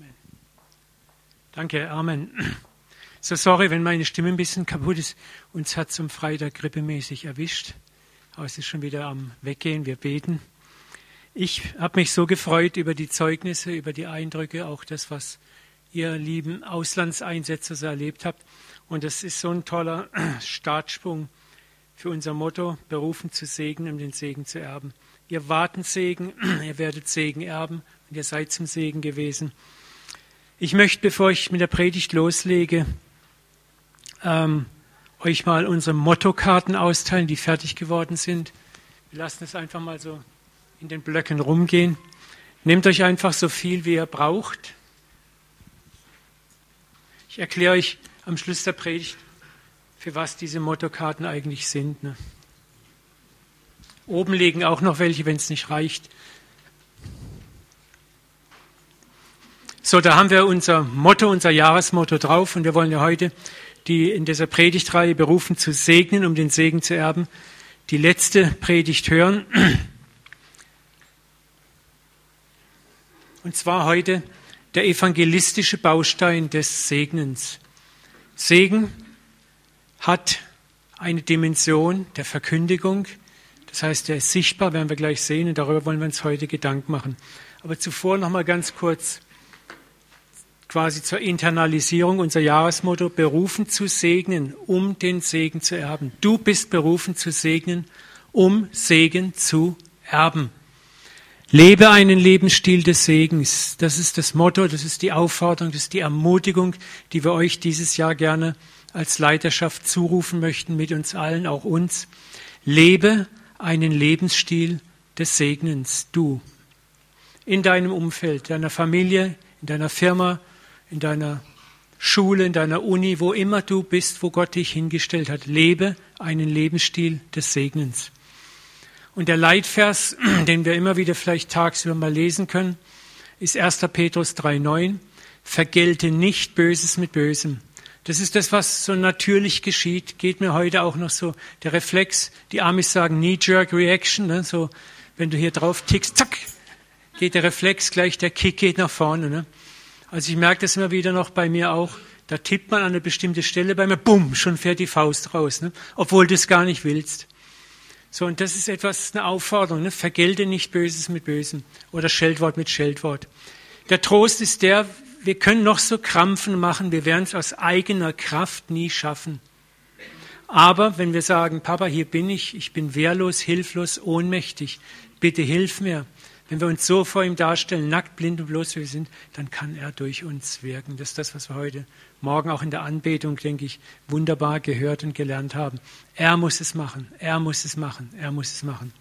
Amen. Danke, Amen. So sorry, wenn meine Stimme ein bisschen kaputt ist. Uns hat zum Freitag grippemäßig erwischt. Aber es ist schon wieder am Weggehen. Wir beten. Ich habe mich so gefreut über die Zeugnisse, über die Eindrücke, auch das, was ihr lieben Auslandseinsätze so erlebt habt. Und es ist so ein toller Startsprung für unser Motto, berufen zu segnen, um den Segen zu erben. Ihr warten Segen, ihr werdet Segen erben und ihr seid zum Segen gewesen. Ich möchte, bevor ich mit der Predigt loslege, ähm, euch mal unsere Mottokarten austeilen, die fertig geworden sind. Wir lassen es einfach mal so in den Blöcken rumgehen. Nehmt euch einfach so viel, wie ihr braucht. Ich erkläre euch am Schluss der Predigt, für was diese Mottokarten eigentlich sind. Ne? Oben liegen auch noch welche, wenn es nicht reicht. So, da haben wir unser Motto, unser Jahresmotto drauf und wir wollen ja heute die in dieser Predigtreihe berufen zu segnen, um den Segen zu erben, die letzte Predigt hören. Und zwar heute der evangelistische Baustein des Segnens. Segen hat eine Dimension der Verkündigung, das heißt, er ist sichtbar, werden wir gleich sehen, und darüber wollen wir uns heute Gedanken machen. Aber zuvor noch mal ganz kurz quasi zur Internalisierung unser Jahresmotto, berufen zu segnen, um den Segen zu erben. Du bist berufen zu segnen, um Segen zu erben. Lebe einen Lebensstil des Segens. Das ist das Motto, das ist die Aufforderung, das ist die Ermutigung, die wir euch dieses Jahr gerne als Leiterschaft zurufen möchten, mit uns allen, auch uns. Lebe einen Lebensstil des Segnens, du. In deinem Umfeld, deiner Familie, in deiner Firma, in deiner Schule, in deiner Uni, wo immer du bist, wo Gott dich hingestellt hat. Lebe einen Lebensstil des Segnens. Und der Leitvers, den wir immer wieder vielleicht tagsüber mal lesen können, ist 1. Petrus 3,9. Vergelte nicht Böses mit Bösem. Das ist das, was so natürlich geschieht. Geht mir heute auch noch so der Reflex. Die Amis sagen Knee-Jerk Reaction. Ne? So, wenn du hier drauf tickst, zack, geht der Reflex gleich, der Kick geht nach vorne. Ne? Also ich merke das immer wieder noch bei mir auch. Da tippt man an eine bestimmte Stelle bei mir, bumm, schon fährt die Faust raus, ne? obwohl du es gar nicht willst. So, und das ist etwas, eine Aufforderung, ne? vergelte nicht Böses mit Bösem oder Scheldwort mit Scheldwort. Der Trost ist der, wir können noch so Krampfen machen, wir werden es aus eigener Kraft nie schaffen. Aber wenn wir sagen, Papa, hier bin ich, ich bin wehrlos, hilflos, ohnmächtig, bitte hilf mir, wenn wir uns so vor ihm darstellen, nackt, blind und bloß wir sind, dann kann er durch uns wirken. Das ist das, was wir heute Morgen auch in der Anbetung, denke ich, wunderbar gehört und gelernt haben. Er muss es machen, er muss es machen, er muss es machen.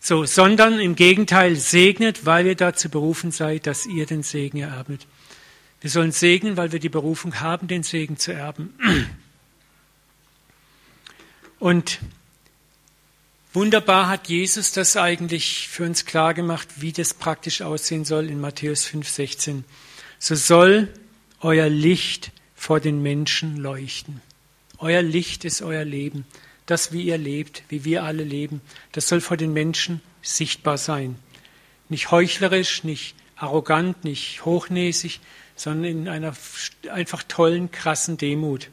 So, sondern im Gegenteil segnet, weil ihr dazu berufen seid, dass ihr den Segen ererbet. Wir sollen segnen, weil wir die Berufung haben, den Segen zu erben. Und Wunderbar hat Jesus das eigentlich für uns klar gemacht, wie das praktisch aussehen soll in Matthäus 5,16. So soll euer Licht vor den Menschen leuchten. Euer Licht ist euer Leben. Das, wie ihr lebt, wie wir alle leben, das soll vor den Menschen sichtbar sein. Nicht heuchlerisch, nicht arrogant, nicht hochnäsig, sondern in einer einfach tollen, krassen Demut.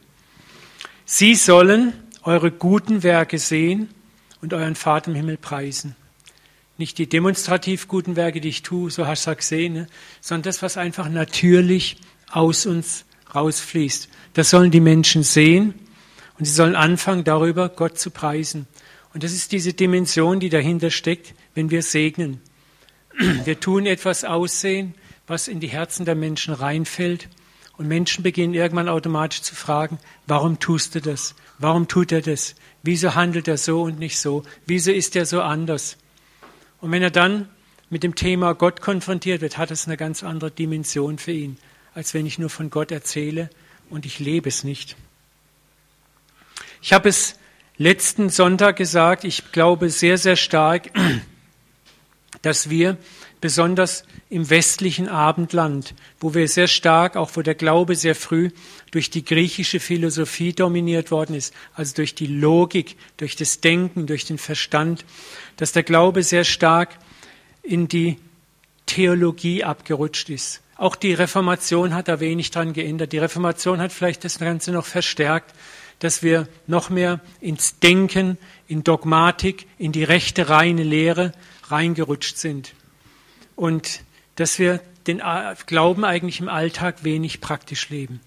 Sie sollen eure guten Werke sehen und euren Vater im Himmel preisen. Nicht die demonstrativ guten Werke, die ich tue, so hast du gesehen, ne? sondern das, was einfach natürlich aus uns rausfließt. Das sollen die Menschen sehen und sie sollen anfangen, darüber Gott zu preisen. Und das ist diese Dimension, die dahinter steckt, wenn wir segnen. Wir tun etwas aussehen, was in die Herzen der Menschen reinfällt. Und Menschen beginnen irgendwann automatisch zu fragen, warum tust du das? Warum tut er das? Wieso handelt er so und nicht so? Wieso ist er so anders? Und wenn er dann mit dem Thema Gott konfrontiert wird, hat es eine ganz andere Dimension für ihn, als wenn ich nur von Gott erzähle und ich lebe es nicht. Ich habe es letzten Sonntag gesagt, ich glaube sehr, sehr stark, dass wir besonders im westlichen Abendland, wo wir sehr stark, auch wo der Glaube sehr früh durch die griechische Philosophie dominiert worden ist, also durch die Logik, durch das Denken, durch den Verstand, dass der Glaube sehr stark in die Theologie abgerutscht ist. Auch die Reformation hat da wenig dran geändert. Die Reformation hat vielleicht das Ganze noch verstärkt, dass wir noch mehr ins Denken, in Dogmatik, in die rechte reine Lehre reingerutscht sind. Und dass wir den Glauben eigentlich im Alltag wenig praktisch leben.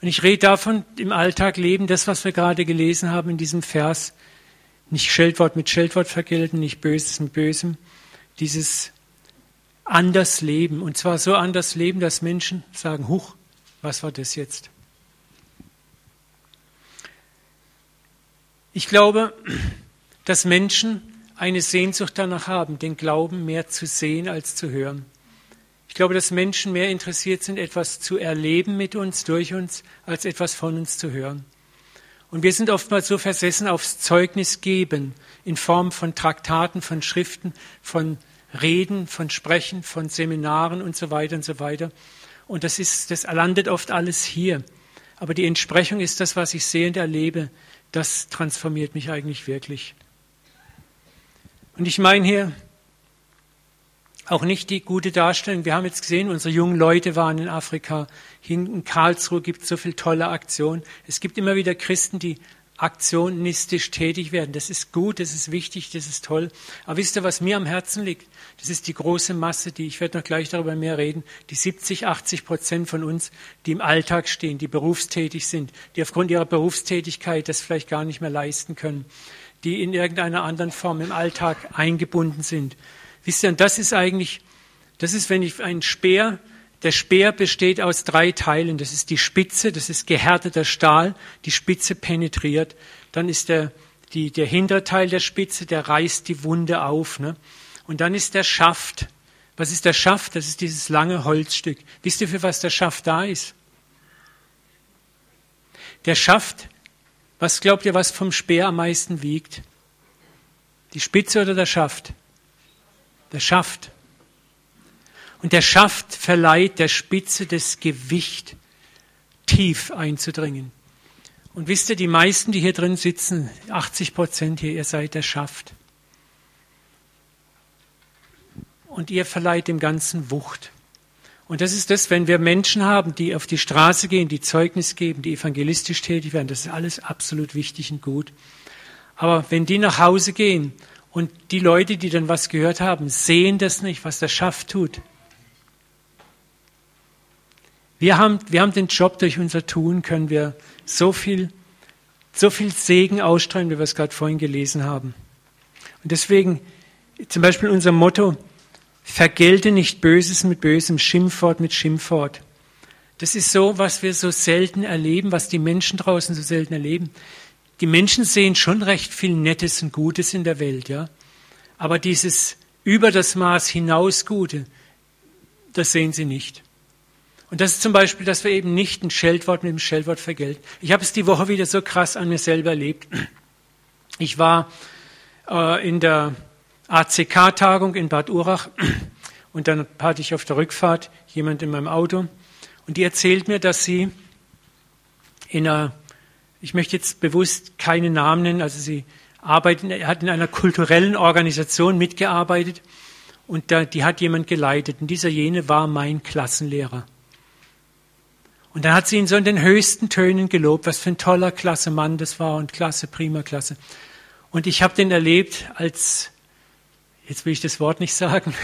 Und ich rede davon, im Alltag leben, das, was wir gerade gelesen haben in diesem Vers, nicht Scheldwort mit Scheldwort vergelten, nicht Böses mit Bösem, dieses anders leben. Und zwar so anders leben, dass Menschen sagen, huch, was war das jetzt? Ich glaube, dass Menschen eine Sehnsucht danach haben, den Glauben mehr zu sehen als zu hören. Ich glaube, dass Menschen mehr interessiert sind, etwas zu erleben mit uns, durch uns, als etwas von uns zu hören. Und wir sind oftmals so versessen aufs Zeugnis geben in Form von Traktaten, von Schriften, von Reden, von Sprechen, von Seminaren und so weiter und so weiter. Und das ist, das landet oft alles hier. Aber die Entsprechung ist das, was ich sehe und erlebe. Das transformiert mich eigentlich wirklich. Und ich meine hier auch nicht die gute Darstellung. Wir haben jetzt gesehen, unsere jungen Leute waren in Afrika. in Karlsruhe gibt es so viele tolle Aktionen. Es gibt immer wieder Christen, die aktionistisch tätig werden. Das ist gut, das ist wichtig, das ist toll. Aber wisst ihr, was mir am Herzen liegt? Das ist die große Masse, die, ich werde noch gleich darüber mehr reden, die 70, 80 Prozent von uns, die im Alltag stehen, die berufstätig sind, die aufgrund ihrer Berufstätigkeit das vielleicht gar nicht mehr leisten können die in irgendeiner anderen Form im Alltag eingebunden sind. Wisst ihr, und das ist eigentlich, das ist, wenn ich ein Speer, der Speer besteht aus drei Teilen. Das ist die Spitze, das ist gehärteter Stahl, die Spitze penetriert. Dann ist der, die, der hintere Teil der Spitze, der reißt die Wunde auf. Ne? Und dann ist der Schaft. Was ist der Schaft? Das ist dieses lange Holzstück. Wisst ihr, für was der Schaft da ist? Der Schaft was glaubt ihr, was vom Speer am meisten wiegt? Die Spitze oder der Schaft? Der Schaft. Und der Schaft verleiht der Spitze das Gewicht, tief einzudringen. Und wisst ihr, die meisten, die hier drin sitzen, 80 Prozent hier, ihr seid der Schaft. Und ihr verleiht dem Ganzen Wucht. Und das ist das, wenn wir Menschen haben, die auf die Straße gehen, die Zeugnis geben, die evangelistisch tätig werden, das ist alles absolut wichtig und gut. Aber wenn die nach Hause gehen und die Leute, die dann was gehört haben, sehen das nicht, was der Schaft tut. Wir haben, wir haben den Job, durch unser Tun können wir so viel, so viel Segen ausstrahlen, wie wir es gerade vorhin gelesen haben. Und deswegen zum Beispiel unser Motto, Vergelte nicht Böses mit Bösem, Schimpfwort mit Schimpfwort. Das ist so, was wir so selten erleben, was die Menschen draußen so selten erleben. Die Menschen sehen schon recht viel Nettes und Gutes in der Welt, ja. Aber dieses über das Maß hinaus Gute, das sehen sie nicht. Und das ist zum Beispiel, dass wir eben nicht ein Scheldwort mit dem Scheldwort vergelten. Ich habe es die Woche wieder so krass an mir selber erlebt. Ich war äh, in der ACK-Tagung in Bad Urach und dann hatte ich auf der Rückfahrt jemand in meinem Auto und die erzählt mir, dass sie in einer, ich möchte jetzt bewusst keine Namen nennen, also sie arbeitet, hat in einer kulturellen Organisation mitgearbeitet und da, die hat jemand geleitet und dieser jene war mein Klassenlehrer. Und dann hat sie ihn so in den höchsten Tönen gelobt, was für ein toller klasse Mann das war und klasse, prima klasse. Und ich habe den erlebt als jetzt will ich das Wort nicht sagen,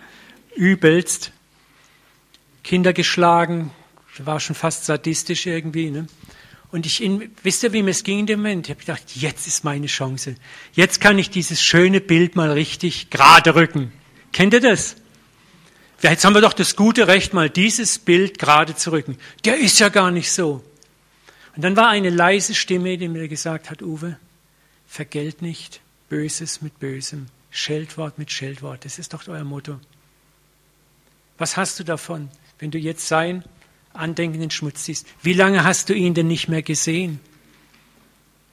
übelst, Kinder geschlagen, war schon fast sadistisch irgendwie. Ne? Und ich, in, wisst ihr, wie mir es ging in dem Moment? Ich habe gedacht, jetzt ist meine Chance. Jetzt kann ich dieses schöne Bild mal richtig gerade rücken. Kennt ihr das? Jetzt haben wir doch das gute Recht, mal dieses Bild gerade zu rücken. Der ist ja gar nicht so. Und dann war eine leise Stimme, die mir gesagt hat, Uwe, vergelt nicht Böses mit Bösem. Scheldwort mit Scheldwort. Das ist doch euer Motto. Was hast du davon, wenn du jetzt sein Andenken in Schmutz ziehst? Wie lange hast du ihn denn nicht mehr gesehen?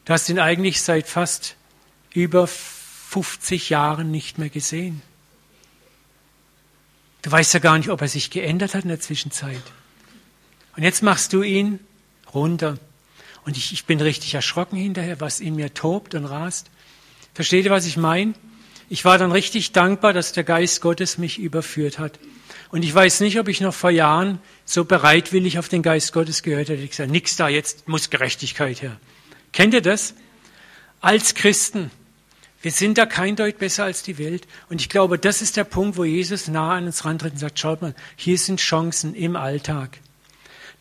Du hast ihn eigentlich seit fast über 50 Jahren nicht mehr gesehen. Du weißt ja gar nicht, ob er sich geändert hat in der Zwischenzeit. Und jetzt machst du ihn runter. Und ich, ich bin richtig erschrocken hinterher, was in mir tobt und rast. Versteht ihr, was ich meine? Ich war dann richtig dankbar, dass der Geist Gottes mich überführt hat. Und ich weiß nicht, ob ich noch vor Jahren so bereitwillig auf den Geist Gottes gehört hätte. Ich gesagt, nix da, jetzt muss Gerechtigkeit her. Kennt ihr das? Als Christen, wir sind da kein Deut besser als die Welt. Und ich glaube, das ist der Punkt, wo Jesus nah an uns rantritt und sagt, schaut mal, hier sind Chancen im Alltag.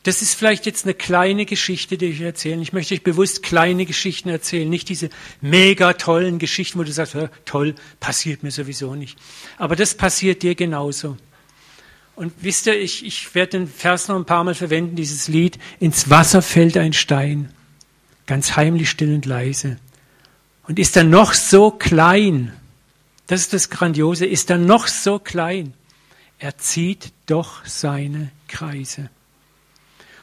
Das ist vielleicht jetzt eine kleine Geschichte, die ich erzähle. Ich möchte euch bewusst kleine Geschichten erzählen, nicht diese mega tollen Geschichten, wo du sagst, toll, passiert mir sowieso nicht. Aber das passiert dir genauso. Und wisst ihr, ich, ich werde den Vers noch ein paar Mal verwenden, dieses Lied. Ins Wasser fällt ein Stein, ganz heimlich still und leise. Und ist er noch so klein, das ist das Grandiose, ist er noch so klein, er zieht doch seine Kreise.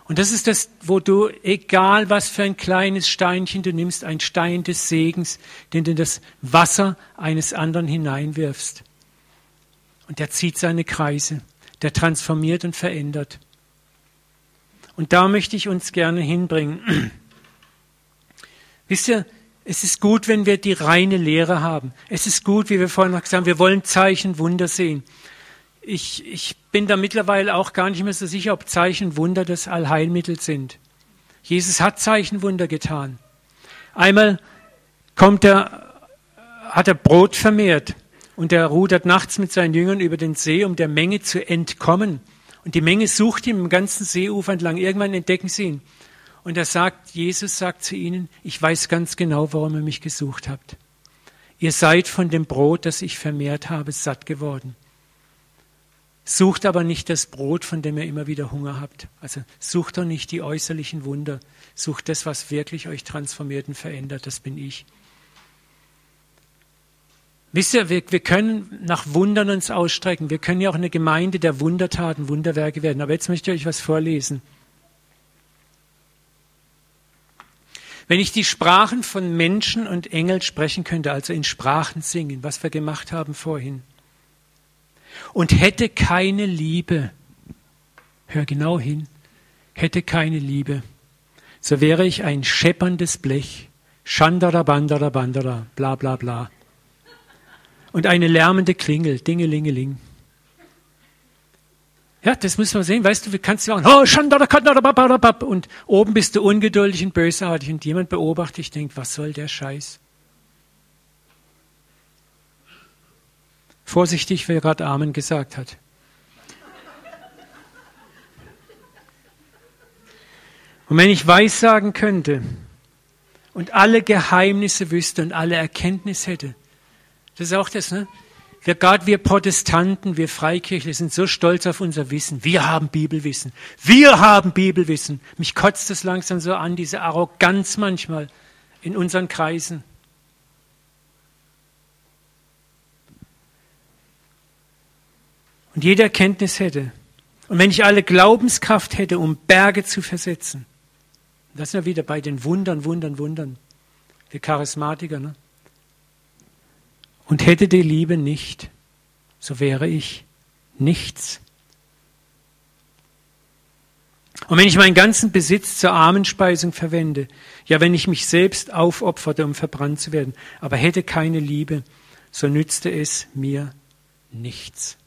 Und das ist das, wo du, egal was für ein kleines Steinchen du nimmst, ein Stein des Segens, den du in das Wasser eines anderen hineinwirfst. Und der zieht seine Kreise, der transformiert und verändert. Und da möchte ich uns gerne hinbringen. Wisst ihr, es ist gut, wenn wir die reine Lehre haben. Es ist gut, wie wir vorhin noch gesagt haben, wir wollen Zeichen, Wunder sehen ich, ich bin da mittlerweile auch gar nicht mehr so sicher, ob Zeichen Wunder das Allheilmittel sind. Jesus hat Zeichenwunder getan. Einmal kommt er, hat er Brot vermehrt und er rudert nachts mit seinen Jüngern über den See, um der Menge zu entkommen. Und die Menge sucht ihn im ganzen Seeufer entlang. Irgendwann entdecken sie ihn. Und er sagt, Jesus sagt zu ihnen, ich weiß ganz genau, warum ihr mich gesucht habt. Ihr seid von dem Brot, das ich vermehrt habe, satt geworden. Sucht aber nicht das Brot, von dem ihr immer wieder Hunger habt. Also sucht doch nicht die äußerlichen Wunder. Sucht das, was wirklich euch transformiert und verändert. Das bin ich. Wisst ihr, wir, wir können nach Wundern uns ausstrecken. Wir können ja auch eine Gemeinde der Wundertaten, Wunderwerke werden. Aber jetzt möchte ich euch was vorlesen. Wenn ich die Sprachen von Menschen und Engeln sprechen könnte, also in Sprachen singen, was wir gemacht haben vorhin, und hätte keine Liebe, hör genau hin, hätte keine Liebe, so wäre ich ein schepperndes Blech, Schandara, Bandara, Bandara, bla bla bla. Und eine lärmende Klingel, Dingelingeling. Ja, das muss man sehen. Weißt du, wie kannst du sagen, oh, Schandara, Kandara, und oben bist du ungeduldig und bösartig und jemand beobachtet dich, denkt, was soll der Scheiß? Vorsichtig, wer gerade Amen gesagt hat. Und wenn ich weissagen könnte und alle Geheimnisse wüsste und alle Erkenntnis hätte, das ist auch das, ne? Wir, gerade wir Protestanten, wir Freikirchler sind so stolz auf unser Wissen. Wir haben Bibelwissen. Wir haben Bibelwissen. Mich kotzt es langsam so an, diese Arroganz manchmal in unseren Kreisen. Und jede Erkenntnis hätte, und wenn ich alle Glaubenskraft hätte, um Berge zu versetzen, das sind wir wieder bei den Wundern, Wundern, Wundern, wir Charismatiker, ne? und hätte die Liebe nicht, so wäre ich nichts. Und wenn ich meinen ganzen Besitz zur Armenspeisung verwende, ja, wenn ich mich selbst aufopferte, um verbrannt zu werden, aber hätte keine Liebe, so nützte es mir nichts.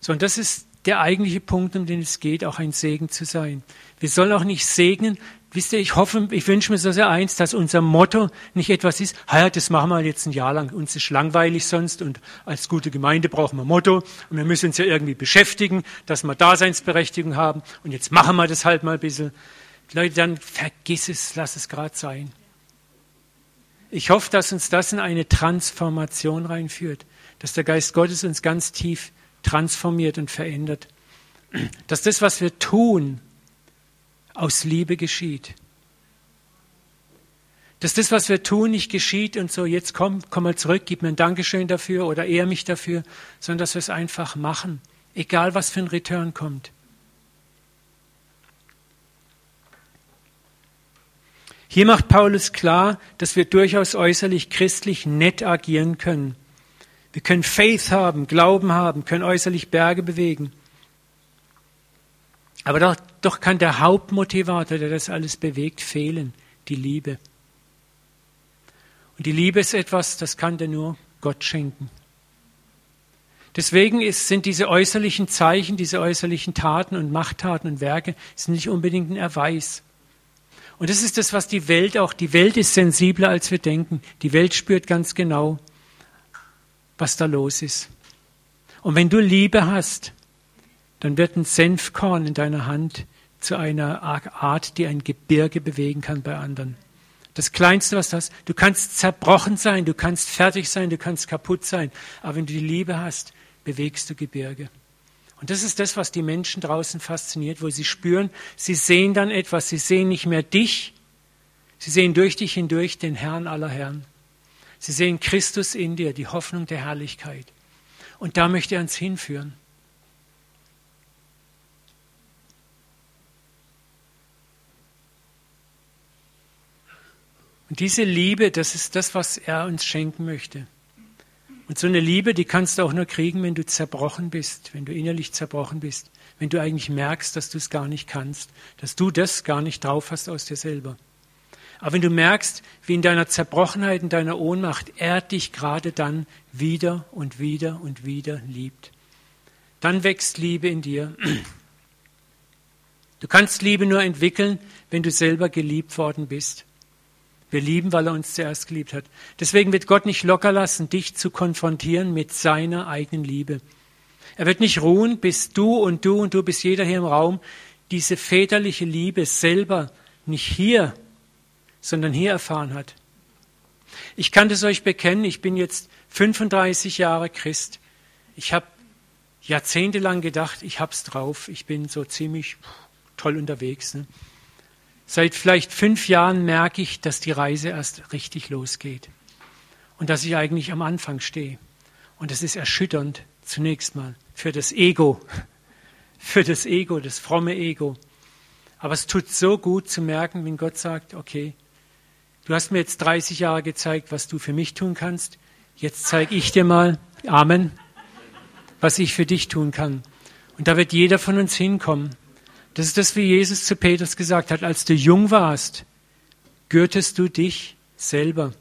So, und das ist der eigentliche Punkt, um den es geht, auch ein Segen zu sein. Wir sollen auch nicht segnen. Wisst ihr, ich hoffe, ich wünsche mir so sehr eins, dass unser Motto nicht etwas ist, ja, das machen wir jetzt ein Jahr lang, uns ist langweilig sonst und als gute Gemeinde brauchen wir Motto und wir müssen uns ja irgendwie beschäftigen, dass wir Daseinsberechtigung haben und jetzt machen wir das halt mal ein bisschen. Leute, dann vergiss es, lass es gerade sein. Ich hoffe, dass uns das in eine Transformation reinführt, dass der Geist Gottes uns ganz tief transformiert und verändert. Dass das, was wir tun, aus Liebe geschieht. Dass das, was wir tun, nicht geschieht und so, jetzt komm, komm mal zurück, gib mir ein Dankeschön dafür oder ehr mich dafür, sondern dass wir es einfach machen, egal was für ein Return kommt. Hier macht Paulus klar, dass wir durchaus äußerlich christlich nett agieren können. Wir können Faith haben, Glauben haben, können äußerlich Berge bewegen. Aber doch, doch kann der Hauptmotivator, der das alles bewegt, fehlen, die Liebe. Und die Liebe ist etwas, das kann dir nur Gott schenken. Deswegen ist, sind diese äußerlichen Zeichen, diese äußerlichen Taten und Machttaten und Werke sind nicht unbedingt ein Erweis. Und das ist das, was die Welt auch, die Welt ist sensibler, als wir denken. Die Welt spürt ganz genau, was da los ist. Und wenn du Liebe hast, dann wird ein Senfkorn in deiner Hand zu einer Art, die ein Gebirge bewegen kann bei anderen. Das Kleinste, was das, du kannst zerbrochen sein, du kannst fertig sein, du kannst kaputt sein, aber wenn du die Liebe hast, bewegst du Gebirge. Und das ist das, was die Menschen draußen fasziniert, wo sie spüren, sie sehen dann etwas, sie sehen nicht mehr dich, sie sehen durch dich hindurch den Herrn aller Herren. Sie sehen Christus in dir, die Hoffnung der Herrlichkeit. Und da möchte er uns hinführen. Und diese Liebe, das ist das, was er uns schenken möchte. Und so eine Liebe, die kannst du auch nur kriegen, wenn du zerbrochen bist, wenn du innerlich zerbrochen bist, wenn du eigentlich merkst, dass du es gar nicht kannst, dass du das gar nicht drauf hast aus dir selber. Aber wenn du merkst, wie in deiner Zerbrochenheit, in deiner Ohnmacht er dich gerade dann wieder und wieder und wieder liebt, dann wächst Liebe in dir. Du kannst Liebe nur entwickeln, wenn du selber geliebt worden bist. Wir lieben, weil er uns zuerst geliebt hat. Deswegen wird Gott nicht locker lassen, dich zu konfrontieren mit seiner eigenen Liebe. Er wird nicht ruhen, bis du und du und du, bis jeder hier im Raum diese väterliche Liebe selber nicht hier, sondern hier erfahren hat. Ich kann das euch bekennen, ich bin jetzt 35 Jahre Christ. Ich habe jahrzehntelang gedacht, ich hab's drauf, ich bin so ziemlich toll unterwegs. Ne? Seit vielleicht fünf Jahren merke ich, dass die Reise erst richtig losgeht und dass ich eigentlich am Anfang stehe. Und das ist erschütternd zunächst mal für das Ego, für das Ego, das fromme Ego. Aber es tut so gut zu merken, wenn Gott sagt, okay, du hast mir jetzt 30 Jahre gezeigt, was du für mich tun kannst. Jetzt zeige ich dir mal, Amen, was ich für dich tun kann. Und da wird jeder von uns hinkommen. Das ist das, wie Jesus zu Petrus gesagt hat, als du jung warst, gürtest du dich selber.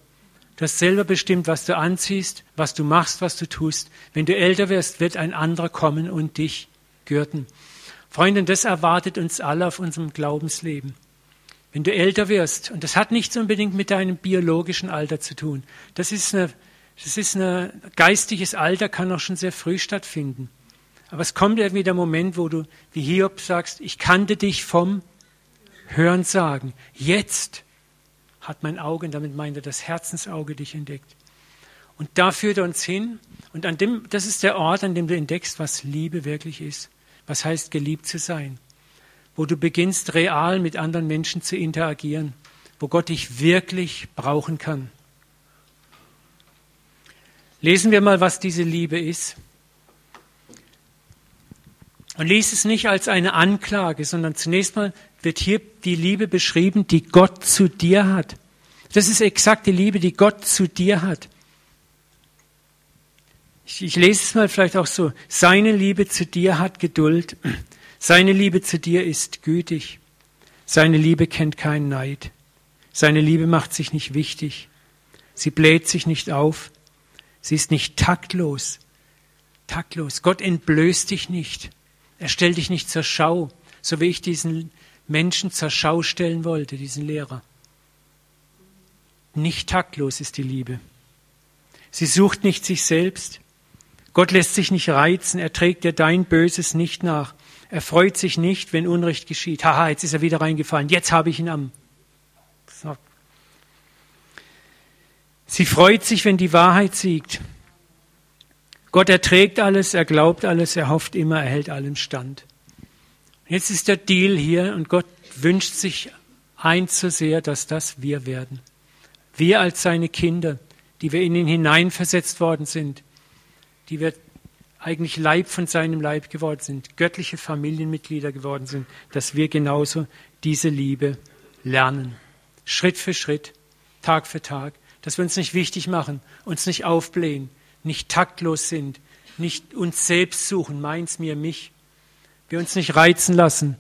Du hast selber bestimmt, was du anziehst, was du machst, was du tust. Wenn du älter wirst, wird ein anderer kommen und dich gürten. Freunde, das erwartet uns alle auf unserem Glaubensleben. Wenn du älter wirst, und das hat nichts unbedingt mit deinem biologischen Alter zu tun, das ist eine, das ist ein geistiges Alter, kann auch schon sehr früh stattfinden. Aber es kommt irgendwie der Moment, wo du, wie Hiob sagst, ich kannte dich vom Hören sagen. Jetzt hat mein Auge, und damit meint er das Herzensauge, dich entdeckt. Und da führt er uns hin. Und an dem, das ist der Ort, an dem du entdeckst, was Liebe wirklich ist. Was heißt, geliebt zu sein. Wo du beginnst, real mit anderen Menschen zu interagieren. Wo Gott dich wirklich brauchen kann. Lesen wir mal, was diese Liebe ist. Und lies es nicht als eine Anklage, sondern zunächst mal wird hier die Liebe beschrieben, die Gott zu dir hat. Das ist exakt die Liebe, die Gott zu dir hat. Ich, ich lese es mal vielleicht auch so. Seine Liebe zu dir hat Geduld. Seine Liebe zu dir ist gütig. Seine Liebe kennt keinen Neid. Seine Liebe macht sich nicht wichtig. Sie bläht sich nicht auf. Sie ist nicht taktlos. Taktlos. Gott entblößt dich nicht. Er stellt dich nicht zur Schau, so wie ich diesen Menschen zur Schau stellen wollte, diesen Lehrer. Nicht taktlos ist die Liebe. Sie sucht nicht sich selbst. Gott lässt sich nicht reizen. Er trägt dir dein Böses nicht nach. Er freut sich nicht, wenn Unrecht geschieht. Haha, jetzt ist er wieder reingefallen. Jetzt habe ich ihn am. Sie freut sich, wenn die Wahrheit siegt. Gott erträgt alles, er glaubt alles, er hofft immer, er hält allem stand. Jetzt ist der Deal hier und Gott wünscht sich eins so sehr, dass das wir werden. Wir als seine Kinder, die wir in ihn hineinversetzt worden sind, die wir eigentlich Leib von seinem Leib geworden sind, göttliche Familienmitglieder geworden sind, dass wir genauso diese Liebe lernen. Schritt für Schritt, Tag für Tag, dass wir uns nicht wichtig machen, uns nicht aufblähen, nicht taktlos sind, nicht uns selbst suchen, meins, mir, mich. Wir uns nicht reizen lassen.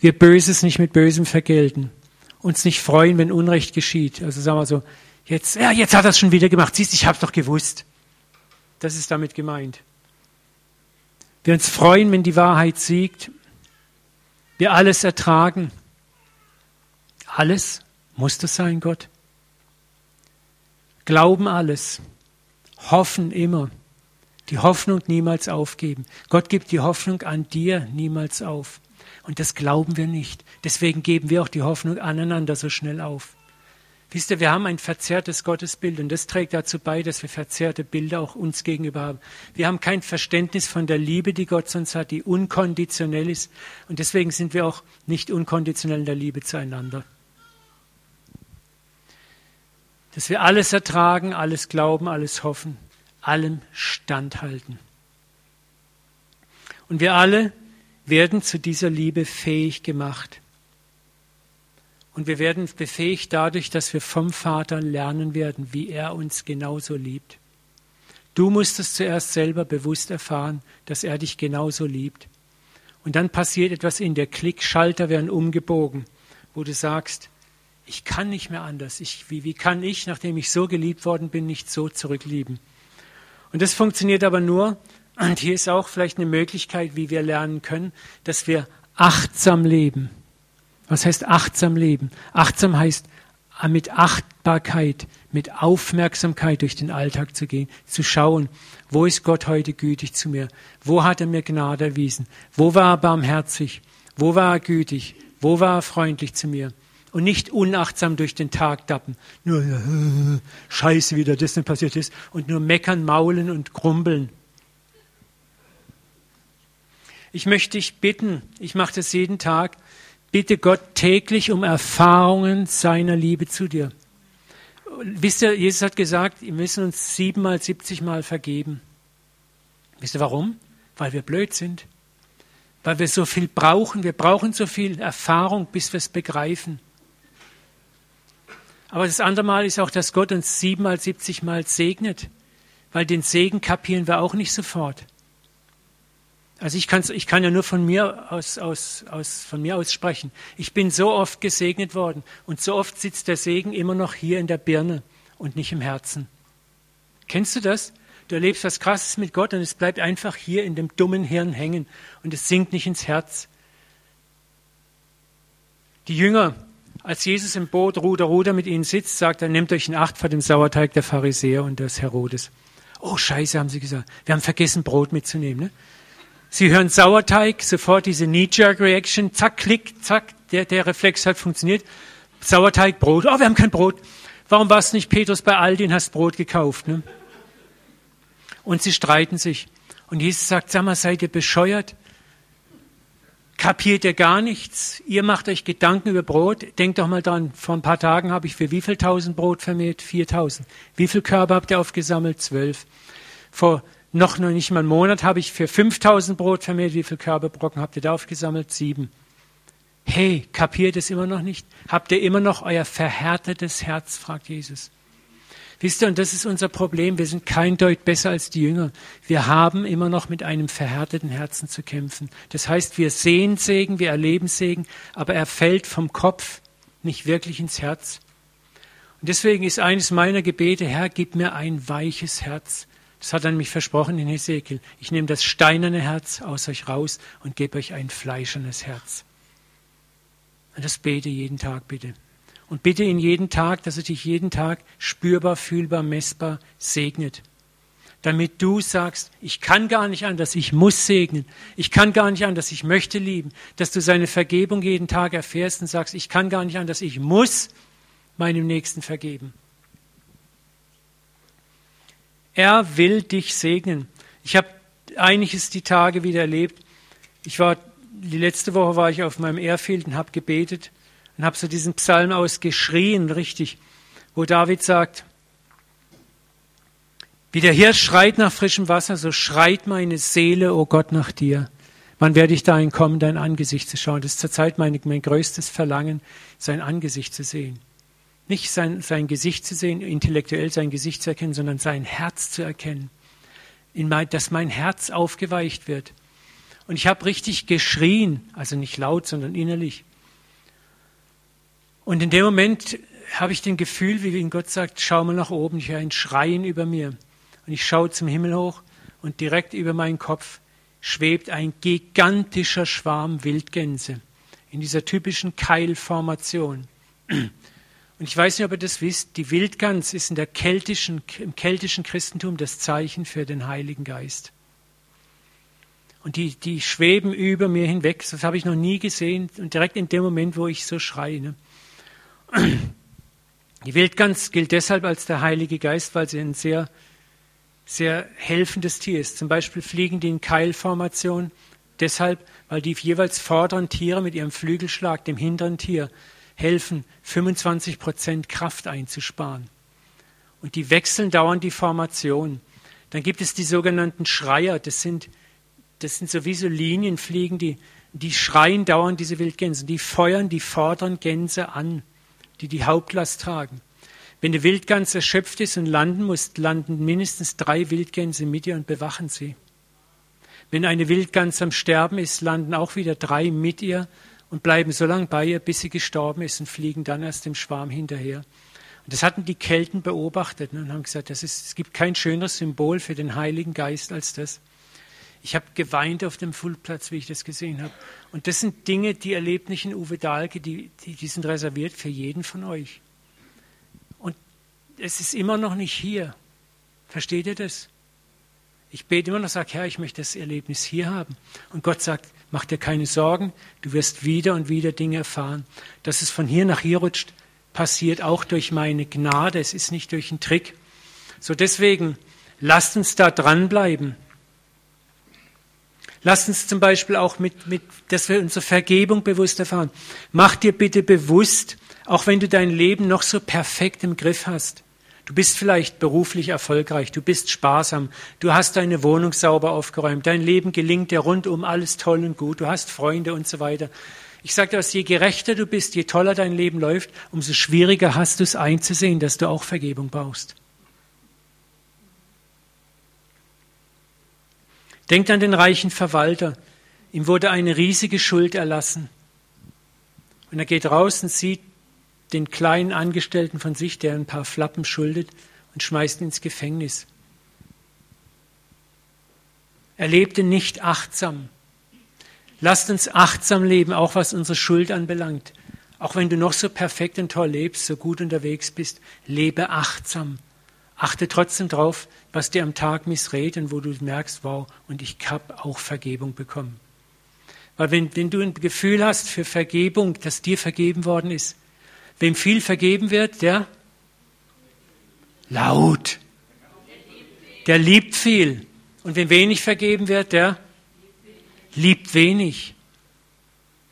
Wir Böses nicht mit Bösem vergelten. Uns nicht freuen, wenn Unrecht geschieht. Also sagen wir so, Jetzt, ja, jetzt hat er es schon wieder gemacht. Siehst, ich hab's doch gewusst. Das ist damit gemeint. Wir uns freuen, wenn die Wahrheit siegt. Wir alles ertragen. Alles muss das sein, Gott. Glauben alles. Hoffen immer. Die Hoffnung niemals aufgeben. Gott gibt die Hoffnung an dir niemals auf. Und das glauben wir nicht. Deswegen geben wir auch die Hoffnung aneinander so schnell auf. Wisst ihr, wir haben ein verzerrtes Gottesbild und das trägt dazu bei, dass wir verzerrte Bilder auch uns gegenüber haben. Wir haben kein Verständnis von der Liebe, die Gott uns hat, die unkonditionell ist und deswegen sind wir auch nicht unkonditionell in der Liebe zueinander. Dass wir alles ertragen, alles glauben, alles hoffen, allem standhalten. Und wir alle werden zu dieser Liebe fähig gemacht. Und wir werden befähigt dadurch, dass wir vom Vater lernen werden, wie er uns genauso liebt. Du musst es zuerst selber bewusst erfahren, dass er dich genauso liebt. Und dann passiert etwas in der Klick, Schalter werden umgebogen, wo du sagst, ich kann nicht mehr anders. Ich, wie, wie kann ich, nachdem ich so geliebt worden bin, nicht so zurücklieben? Und das funktioniert aber nur, und hier ist auch vielleicht eine Möglichkeit, wie wir lernen können, dass wir achtsam leben. Was heißt achtsam leben? Achtsam heißt mit Achtbarkeit, mit Aufmerksamkeit durch den Alltag zu gehen, zu schauen, wo ist Gott heute gütig zu mir? Wo hat er mir Gnade erwiesen? Wo war er barmherzig? Wo war er gütig? Wo war er freundlich zu mir? Und nicht unachtsam durch den Tag dappen. Nur äh, Scheiße, wie da das denn passiert ist. Und nur meckern, maulen und grumbeln. Ich möchte dich bitten, ich mache das jeden Tag, bitte Gott täglich um Erfahrungen seiner Liebe zu dir. Wisst ihr, Jesus hat gesagt, wir müssen uns siebenmal, siebzigmal vergeben. Wisst ihr warum? Weil wir blöd sind. Weil wir so viel brauchen. Wir brauchen so viel Erfahrung, bis wir es begreifen. Aber das andere Mal ist auch, dass Gott uns siebenmal, siebzigmal segnet. Weil den Segen kapieren wir auch nicht sofort. Also ich, kann's, ich kann ja nur von mir aus, aus, aus, von mir aus sprechen. Ich bin so oft gesegnet worden und so oft sitzt der Segen immer noch hier in der Birne und nicht im Herzen. Kennst du das? Du erlebst was Krasses mit Gott und es bleibt einfach hier in dem dummen Hirn hängen und es sinkt nicht ins Herz. Die Jünger, als Jesus im Boot Ruder Ruder mit ihnen sitzt, sagt er, nehmt euch in Acht vor dem Sauerteig der Pharisäer und des Herodes. Oh Scheiße, haben sie gesagt. Wir haben vergessen, Brot mitzunehmen. Ne? Sie hören Sauerteig, sofort diese Knee-Jerk-Reaction, zack, klick, zack, der, der Reflex hat funktioniert. Sauerteig, Brot, oh, wir haben kein Brot. Warum warst du nicht Petrus bei Aldi und hast Brot gekauft? Ne? Und sie streiten sich. Und Jesus sagt, sag mal, seid ihr bescheuert? Kapiert ihr gar nichts? Ihr macht euch Gedanken über Brot. Denkt doch mal dran, vor ein paar Tagen habe ich für wie viel tausend Brot vermehrt? Viertausend. Wie viel Körper habt ihr aufgesammelt? Zwölf. Vor noch nicht mal einen Monat habe ich für 5000 Brot vermehrt. Wie viele Körperbrocken habt ihr da aufgesammelt? Sieben. Hey, kapiert es immer noch nicht? Habt ihr immer noch euer verhärtetes Herz? fragt Jesus. Wisst ihr, und das ist unser Problem. Wir sind kein Deut besser als die Jünger. Wir haben immer noch mit einem verhärteten Herzen zu kämpfen. Das heißt, wir sehen Segen, wir erleben Segen, aber er fällt vom Kopf nicht wirklich ins Herz. Und deswegen ist eines meiner Gebete, Herr, gib mir ein weiches Herz. Das hat er nämlich versprochen in Hesekiel. Ich nehme das steinerne Herz aus euch raus und gebe euch ein fleischernes Herz. Und das bete jeden Tag bitte. Und bitte ihn jeden Tag, dass er dich jeden Tag spürbar, fühlbar, messbar segnet. Damit du sagst, ich kann gar nicht anders, ich muss segnen. Ich kann gar nicht anders, ich möchte lieben. Dass du seine Vergebung jeden Tag erfährst und sagst, ich kann gar nicht anders, ich muss meinem Nächsten vergeben. Er will dich segnen. Ich habe einiges die Tage wieder erlebt. Ich war, die letzte Woche war ich auf meinem Airfield und habe gebetet und habe so diesen Psalm ausgeschrien, richtig, wo David sagt, wie der Hirsch schreit nach frischem Wasser, so schreit meine Seele, o oh Gott, nach dir. Wann werde ich dahin kommen, dein Angesicht zu schauen? Das ist zurzeit mein, mein größtes Verlangen, sein Angesicht zu sehen. Nicht sein, sein Gesicht zu sehen, intellektuell sein Gesicht zu erkennen, sondern sein Herz zu erkennen. Mein, dass mein Herz aufgeweicht wird. Und ich habe richtig geschrien, also nicht laut, sondern innerlich. Und in dem Moment habe ich den Gefühl, wie wenn Gott sagt, schau mal nach oben, ich höre ein Schreien über mir. Und ich schaue zum Himmel hoch und direkt über meinen Kopf schwebt ein gigantischer Schwarm Wildgänse in dieser typischen Keilformation. Und ich weiß nicht, ob ihr das wisst, die Wildgans ist in der keltischen, im keltischen Christentum das Zeichen für den Heiligen Geist. Und die, die schweben über mir hinweg, das habe ich noch nie gesehen. Und direkt in dem Moment, wo ich so schreie. Ne? Die Wildgans gilt deshalb als der Heilige Geist, weil sie ein sehr, sehr helfendes Tier ist. Zum Beispiel fliegen die in Keilformation deshalb, weil die jeweils vorderen Tiere mit ihrem Flügelschlag dem hinteren Tier helfen, 25 Prozent Kraft einzusparen. Und die wechseln dauernd die Formation. Dann gibt es die sogenannten Schreier. Das sind, das sind sowieso Linienfliegen, die, die schreien dauernd diese Wildgänse. Die feuern die vorderen Gänse an die die Hauptlast tragen. Wenn eine Wildgans erschöpft ist und landen muss, landen mindestens drei Wildgänse mit ihr und bewachen sie. Wenn eine Wildgans am Sterben ist, landen auch wieder drei mit ihr und bleiben so lange bei ihr, bis sie gestorben ist und fliegen dann erst dem Schwarm hinterher. Und das hatten die Kelten beobachtet und haben gesagt, das ist, es gibt kein schöneres Symbol für den Heiligen Geist als das. Ich habe geweint auf dem Fullplatz, wie ich das gesehen habe. Und das sind Dinge, die erlebt nicht in Uwe Dahlke, die, die, die sind reserviert für jeden von euch. Und es ist immer noch nicht hier. Versteht ihr das? Ich bete immer noch, sage, Herr, ich möchte das Erlebnis hier haben. Und Gott sagt, mach dir keine Sorgen, du wirst wieder und wieder Dinge erfahren. Dass es von hier nach hier rutscht, passiert auch durch meine Gnade, es ist nicht durch einen Trick. So deswegen, lasst uns da dranbleiben. Lasst uns zum Beispiel auch mit, mit, dass wir unsere Vergebung bewusst erfahren. Mach dir bitte bewusst, auch wenn du dein Leben noch so perfekt im Griff hast. Du bist vielleicht beruflich erfolgreich, du bist sparsam, du hast deine Wohnung sauber aufgeräumt, dein Leben gelingt dir rundum alles toll und gut, du hast Freunde und so weiter. Ich sage dir, je gerechter du bist, je toller dein Leben läuft, umso schwieriger hast du es einzusehen, dass du auch Vergebung brauchst. Denkt an den reichen Verwalter. Ihm wurde eine riesige Schuld erlassen. Und er geht raus und sieht den kleinen Angestellten von sich, der ein paar Flappen schuldet, und schmeißt ihn ins Gefängnis. Er lebte nicht achtsam. Lasst uns achtsam leben, auch was unsere Schuld anbelangt. Auch wenn du noch so perfekt und toll lebst, so gut unterwegs bist, lebe achtsam. Achte trotzdem drauf, was dir am Tag missrät und wo du merkst, wow, und ich habe auch Vergebung bekommen. Weil wenn, wenn du ein Gefühl hast für Vergebung, dass dir vergeben worden ist, wem viel vergeben wird, der laut, der liebt viel. Und wem wenig vergeben wird, der liebt wenig.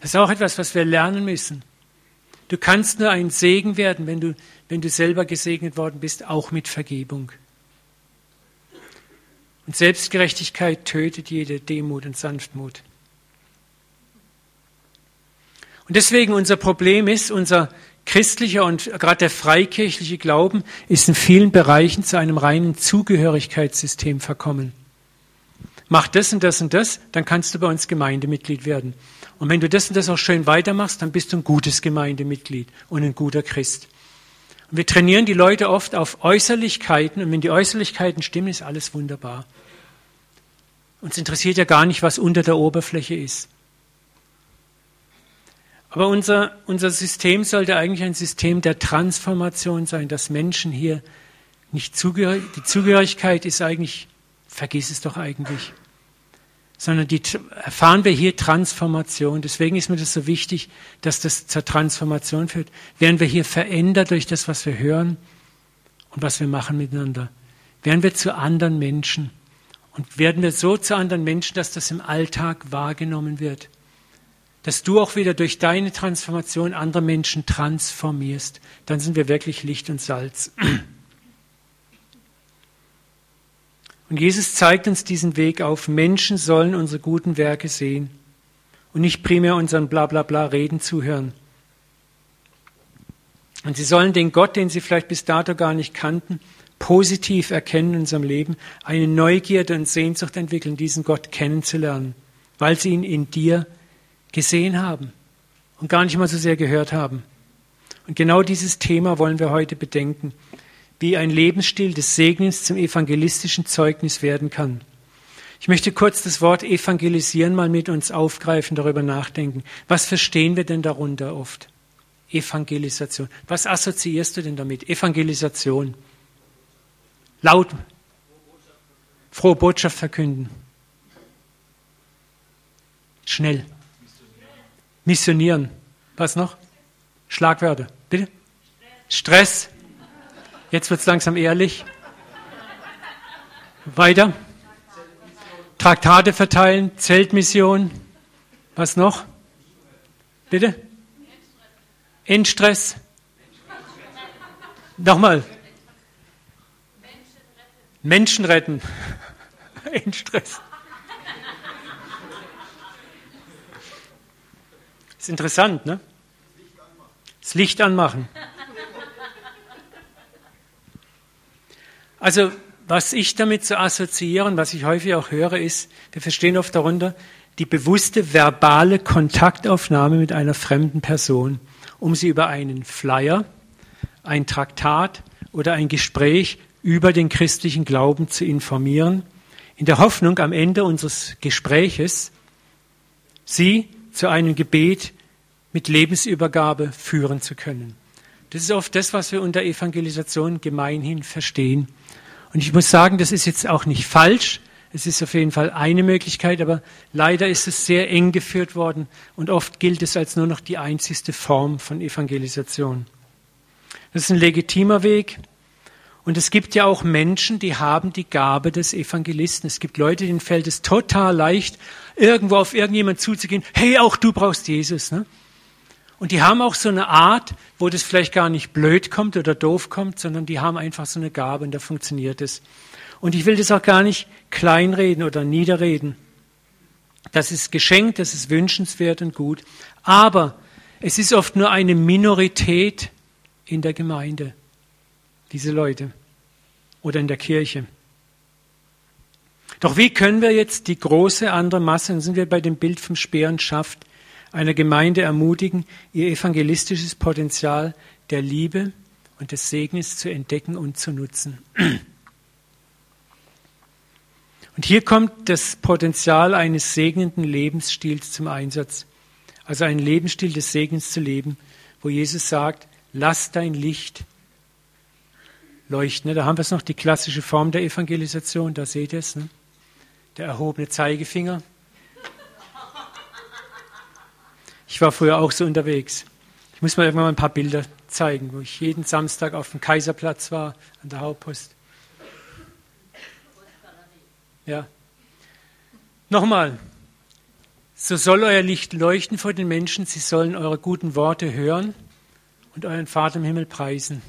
Das ist auch etwas, was wir lernen müssen. Du kannst nur ein Segen werden, wenn du wenn du selber gesegnet worden bist, auch mit Vergebung. Und Selbstgerechtigkeit tötet jede Demut und Sanftmut. Und deswegen unser Problem ist, unser christlicher und gerade der freikirchliche Glauben ist in vielen Bereichen zu einem reinen Zugehörigkeitssystem verkommen. Mach das und das und das, dann kannst du bei uns Gemeindemitglied werden. Und wenn du das und das auch schön weitermachst, dann bist du ein gutes Gemeindemitglied und ein guter Christ. Und wir trainieren die Leute oft auf Äußerlichkeiten und wenn die Äußerlichkeiten stimmen, ist alles wunderbar. Uns interessiert ja gar nicht, was unter der Oberfläche ist. Aber unser, unser System sollte eigentlich ein System der Transformation sein, dass Menschen hier nicht zugehörig, die Zugehörigkeit ist eigentlich, vergiss es doch eigentlich sondern die, erfahren wir hier Transformation. Deswegen ist mir das so wichtig, dass das zur Transformation führt. Werden wir hier verändert durch das, was wir hören und was wir machen miteinander? Werden wir zu anderen Menschen? Und werden wir so zu anderen Menschen, dass das im Alltag wahrgenommen wird? Dass du auch wieder durch deine Transformation andere Menschen transformierst. Dann sind wir wirklich Licht und Salz. Und Jesus zeigt uns diesen Weg auf. Menschen sollen unsere guten Werke sehen und nicht primär unseren Blablabla Reden zuhören. Und sie sollen den Gott, den sie vielleicht bis dato gar nicht kannten, positiv erkennen in unserem Leben, eine Neugierde und Sehnsucht entwickeln, diesen Gott kennenzulernen, weil sie ihn in dir gesehen haben und gar nicht mal so sehr gehört haben. Und genau dieses Thema wollen wir heute bedenken, wie ein Lebensstil des Segnens zum evangelistischen Zeugnis werden kann. Ich möchte kurz das Wort evangelisieren mal mit uns aufgreifen, darüber nachdenken. Was verstehen wir denn darunter oft? Evangelisation. Was assoziierst du denn damit? Evangelisation. Laut. Frohe Botschaft verkünden. Schnell. Missionieren. Was noch? Schlagwörter. Bitte? Stress. Jetzt wird es langsam ehrlich. Weiter. Traktate verteilen, Zeltmission. Was noch? Bitte? Endstress. Nochmal. Menschen retten. Endstress. Ist interessant, ne? Das Licht anmachen. Also, was ich damit zu assoziieren, was ich häufig auch höre, ist, wir verstehen oft darunter, die bewusste verbale Kontaktaufnahme mit einer fremden Person, um sie über einen Flyer, ein Traktat oder ein Gespräch über den christlichen Glauben zu informieren, in der Hoffnung, am Ende unseres Gespräches sie zu einem Gebet mit Lebensübergabe führen zu können. Das ist oft das, was wir unter Evangelisation gemeinhin verstehen. Und ich muss sagen, das ist jetzt auch nicht falsch. Es ist auf jeden Fall eine Möglichkeit, aber leider ist es sehr eng geführt worden und oft gilt es als nur noch die einzigste Form von Evangelisation. Das ist ein legitimer Weg. Und es gibt ja auch Menschen, die haben die Gabe des Evangelisten. Es gibt Leute, denen fällt es total leicht, irgendwo auf irgendjemand zuzugehen. Hey, auch du brauchst Jesus. Ne? Und die haben auch so eine Art, wo das vielleicht gar nicht blöd kommt oder doof kommt, sondern die haben einfach so eine Gabe und da funktioniert es. Und ich will das auch gar nicht kleinreden oder niederreden. Das ist geschenkt, das ist wünschenswert und gut. Aber es ist oft nur eine Minorität in der Gemeinde, diese Leute oder in der Kirche. Doch wie können wir jetzt die große andere Masse, dann sind wir bei dem Bild vom Speer und Schaft, einer Gemeinde ermutigen, ihr evangelistisches Potenzial der Liebe und des Segnes zu entdecken und zu nutzen. Und hier kommt das Potenzial eines segnenden Lebensstils zum Einsatz. Also einen Lebensstil des Segens zu leben, wo Jesus sagt, lass dein Licht leuchten. Da haben wir es noch, die klassische Form der Evangelisation, da seht ihr es, ne? der erhobene Zeigefinger. Ich war früher auch so unterwegs. Ich muss mal irgendwann mal ein paar Bilder zeigen, wo ich jeden Samstag auf dem Kaiserplatz war, an der Hauptpost. Ja. Nochmal. So soll euer Licht leuchten vor den Menschen, sie sollen eure guten Worte hören und euren Vater im Himmel preisen.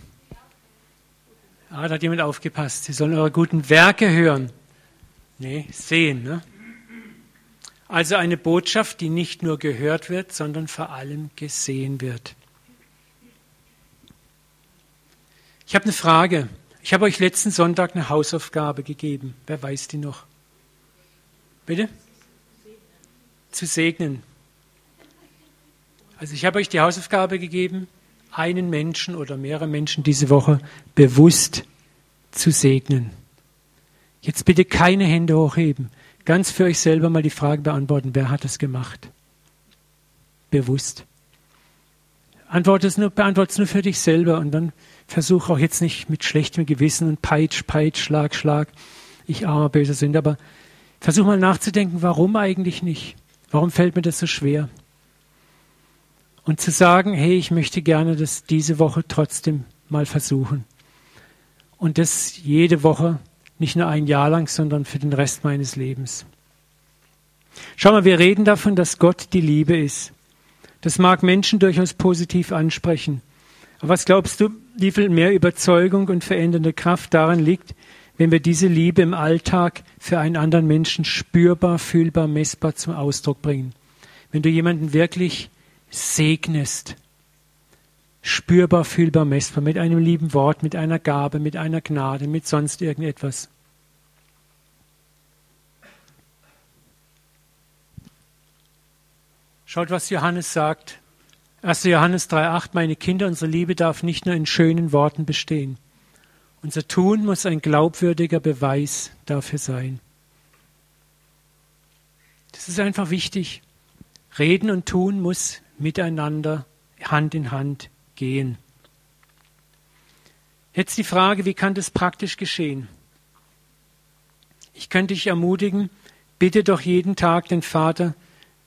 Ah, da hat jemand aufgepasst. Sie sollen eure guten Werke hören. Nee, sehen. Ne? Also eine Botschaft, die nicht nur gehört wird, sondern vor allem gesehen wird. Ich habe eine Frage. Ich habe euch letzten Sonntag eine Hausaufgabe gegeben. Wer weiß die noch? Bitte? Zu segnen. Also ich habe euch die Hausaufgabe gegeben, einen Menschen oder mehrere Menschen diese Woche bewusst zu segnen. Jetzt bitte keine Hände hochheben ganz für euch selber mal die Frage beantworten, wer hat das gemacht? Bewusst. Antworte es nur, nur für dich selber und dann versuch auch jetzt nicht mit schlechtem Gewissen und Peitsch, Peitsch, Schlag, Schlag, ich armer, böser sind, aber versuch mal nachzudenken, warum eigentlich nicht? Warum fällt mir das so schwer? Und zu sagen, hey, ich möchte gerne das diese Woche trotzdem mal versuchen. Und das jede Woche nicht nur ein Jahr lang, sondern für den Rest meines Lebens. Schau mal, wir reden davon, dass Gott die Liebe ist. Das mag Menschen durchaus positiv ansprechen. Aber was glaubst du, wie viel mehr Überzeugung und verändernde Kraft darin liegt, wenn wir diese Liebe im Alltag für einen anderen Menschen spürbar, fühlbar, messbar zum Ausdruck bringen? Wenn du jemanden wirklich segnest, spürbar, fühlbar, messbar, mit einem lieben Wort, mit einer Gabe, mit einer Gnade, mit sonst irgendetwas. Schaut, was Johannes sagt. 1. Johannes 3,8 Meine Kinder, unsere Liebe darf nicht nur in schönen Worten bestehen. Unser Tun muss ein glaubwürdiger Beweis dafür sein. Das ist einfach wichtig. Reden und Tun muss miteinander Hand in Hand gehen. Jetzt die Frage, wie kann das praktisch geschehen? Ich könnte dich ermutigen, bitte doch jeden Tag den Vater,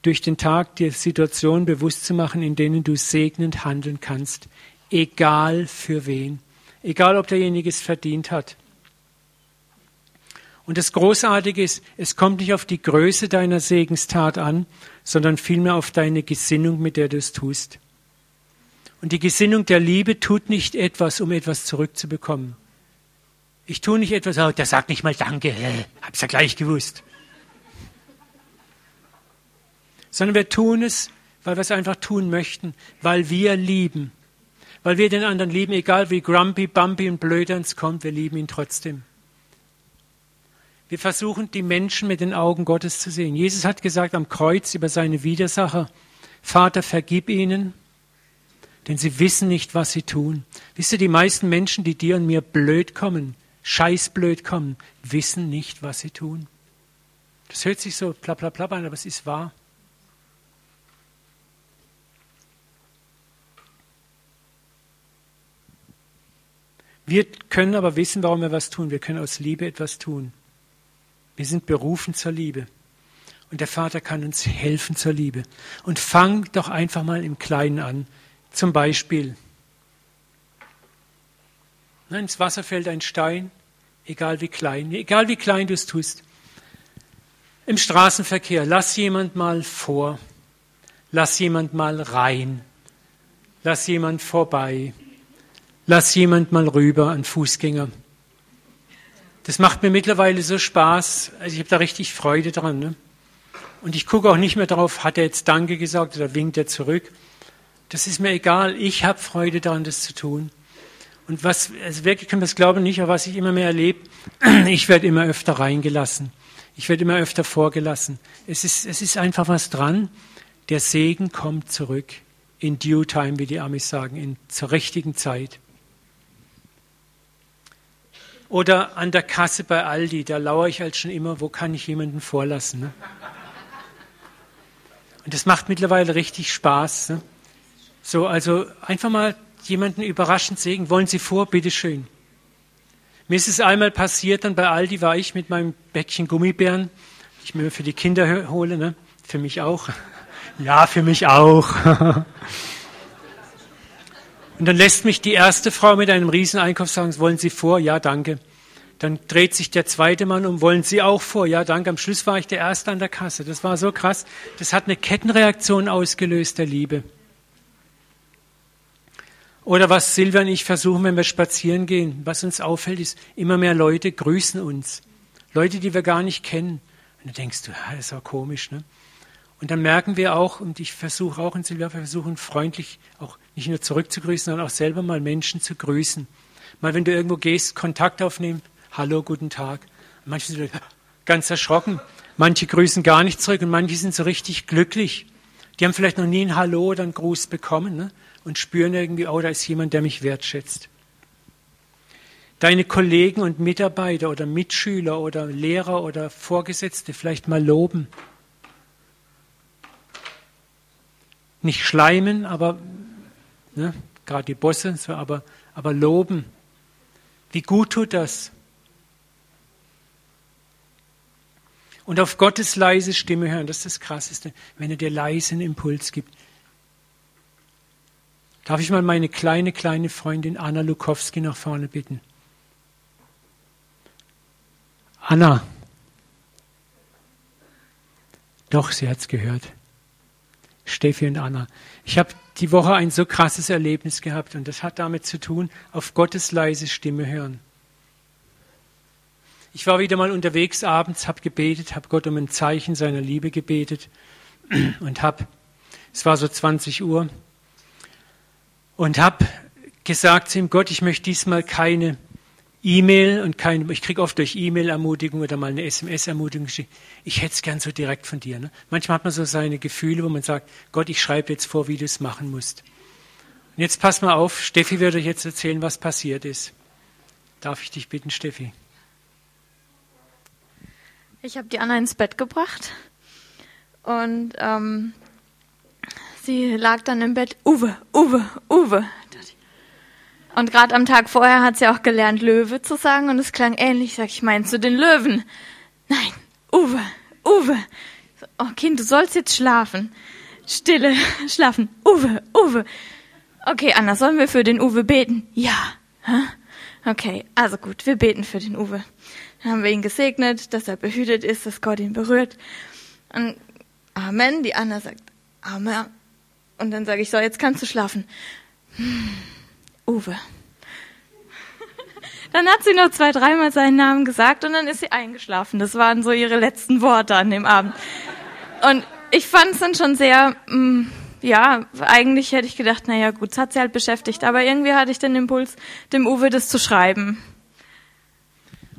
durch den Tag dir Situationen bewusst zu machen, in denen du segnend handeln kannst, egal für wen, egal ob derjenige es verdient hat. Und das Großartige ist, es kommt nicht auf die Größe deiner Segenstat an, sondern vielmehr auf deine Gesinnung, mit der du es tust. Und die Gesinnung der Liebe tut nicht etwas, um etwas zurückzubekommen. Ich tue nicht etwas, oh, der sagt nicht mal Danke, hab's ja gleich gewusst. Sondern wir tun es, weil wir es einfach tun möchten, weil wir lieben. Weil wir den anderen lieben, egal wie grumpy, bumpy und blöd uns kommt, wir lieben ihn trotzdem. Wir versuchen, die Menschen mit den Augen Gottes zu sehen. Jesus hat gesagt am Kreuz über seine Widersacher, Vater, vergib ihnen, denn sie wissen nicht, was sie tun. Wisst ihr, die meisten Menschen, die dir und mir blöd kommen, scheißblöd kommen, wissen nicht, was sie tun. Das hört sich so plapp, an, aber es ist wahr. Wir können aber wissen, warum wir was tun. Wir können aus Liebe etwas tun. Wir sind berufen zur Liebe. Und der Vater kann uns helfen zur Liebe. Und fang doch einfach mal im Kleinen an. Zum Beispiel, ins Wasser fällt ein Stein, egal wie klein, egal wie klein du es tust. Im Straßenverkehr, lass jemand mal vor, lass jemand mal rein, lass jemand vorbei, lass jemand mal rüber, ein Fußgänger. Das macht mir mittlerweile so Spaß. Also ich habe da richtig Freude dran. Ne? Und ich gucke auch nicht mehr darauf, hat er jetzt Danke gesagt oder winkt er zurück. Das ist mir egal. Ich habe Freude daran, das zu tun. Und was, also wirklich kann man es glauben nicht, aber was ich immer mehr erlebe, ich werde immer öfter reingelassen. Ich werde immer öfter vorgelassen. Es ist, es ist einfach was dran. Der Segen kommt zurück. In due time, wie die Amis sagen, in, zur richtigen Zeit. Oder an der Kasse bei Aldi, da lauere ich halt schon immer, wo kann ich jemanden vorlassen. Ne? Und das macht mittlerweile richtig Spaß. Ne? So, also einfach mal jemanden überraschend segen. Wollen Sie vor? Bitteschön. Mir ist es einmal passiert, dann bei Aldi war ich mit meinem Bäckchen Gummibären, die ich mir für die Kinder hole, ne? für mich auch. Ja, für mich auch. Und dann lässt mich die erste Frau mit einem Rieseneinkauf sagen, wollen Sie vor? Ja, danke. Dann dreht sich der zweite Mann um, wollen Sie auch vor? Ja, danke. Am Schluss war ich der Erste an der Kasse. Das war so krass. Das hat eine Kettenreaktion ausgelöst, der Liebe. Oder was Silvia und ich versuchen, wenn wir spazieren gehen, was uns auffällt, ist, immer mehr Leute grüßen uns. Leute, die wir gar nicht kennen. Und dann denkst du, das ist auch komisch, ne? Und dann merken wir auch, und ich versuche auch in Silvia, wir versuchen freundlich auch nicht nur zurückzugrüßen, sondern auch selber mal Menschen zu grüßen. Mal, wenn du irgendwo gehst, Kontakt aufnehmen, hallo, guten Tag. Manche sind ganz erschrocken, manche grüßen gar nicht zurück und manche sind so richtig glücklich. Die haben vielleicht noch nie ein Hallo oder einen Gruß bekommen ne? Und spüren irgendwie, oh, da ist jemand, der mich wertschätzt. Deine Kollegen und Mitarbeiter oder Mitschüler oder Lehrer oder Vorgesetzte vielleicht mal loben. Nicht schleimen, aber ne, gerade die Bosse, so, aber, aber loben. Wie gut tut das? Und auf Gottes leise Stimme hören, das ist das Krasseste, wenn er dir leisen Impuls gibt. Darf ich mal meine kleine, kleine Freundin Anna Lukowski nach vorne bitten? Anna. Doch, sie hat es gehört. Steffi und Anna. Ich habe die Woche ein so krasses Erlebnis gehabt und das hat damit zu tun, auf Gottes leise Stimme hören. Ich war wieder mal unterwegs abends, habe gebetet, habe Gott um ein Zeichen seiner Liebe gebetet und habe, es war so 20 Uhr, und habe gesagt zu ihm, Gott, ich möchte diesmal keine E-Mail und kein, ich kriege oft durch E-Mail Ermutigung oder mal eine SMS-Ermutigung geschickt. Ich hätte es gern so direkt von dir. Ne? Manchmal hat man so seine Gefühle, wo man sagt, Gott, ich schreibe jetzt vor, wie du es machen musst. Und jetzt pass mal auf, Steffi wird euch jetzt erzählen, was passiert ist. Darf ich dich bitten, Steffi? Ich habe die Anna ins Bett gebracht und ähm, sie lag dann im Bett. Uwe, Uwe, Uwe. Und gerade am Tag vorher hat sie auch gelernt, Löwe zu sagen und es klang ähnlich. Sag ich, meinst du den Löwen? Nein, Uwe, Uwe. Oh Kind, du sollst jetzt schlafen. Stille, schlafen. Uwe, Uwe. Okay, Anna, sollen wir für den Uwe beten? Ja. Okay, also gut, wir beten für den Uwe. Dann haben wir ihn gesegnet, dass er behütet ist, dass Gott ihn berührt. Und Amen, die Anna sagt Amen. Und dann sage ich, so, jetzt kannst du schlafen. Hm, Uwe. Dann hat sie noch zwei, dreimal seinen Namen gesagt und dann ist sie eingeschlafen. Das waren so ihre letzten Worte an dem Abend. Und ich fand es dann schon sehr, mh, mm, ja, eigentlich hätte ich gedacht, naja gut, es hat sie halt beschäftigt. Aber irgendwie hatte ich den Impuls, dem Uwe das zu schreiben.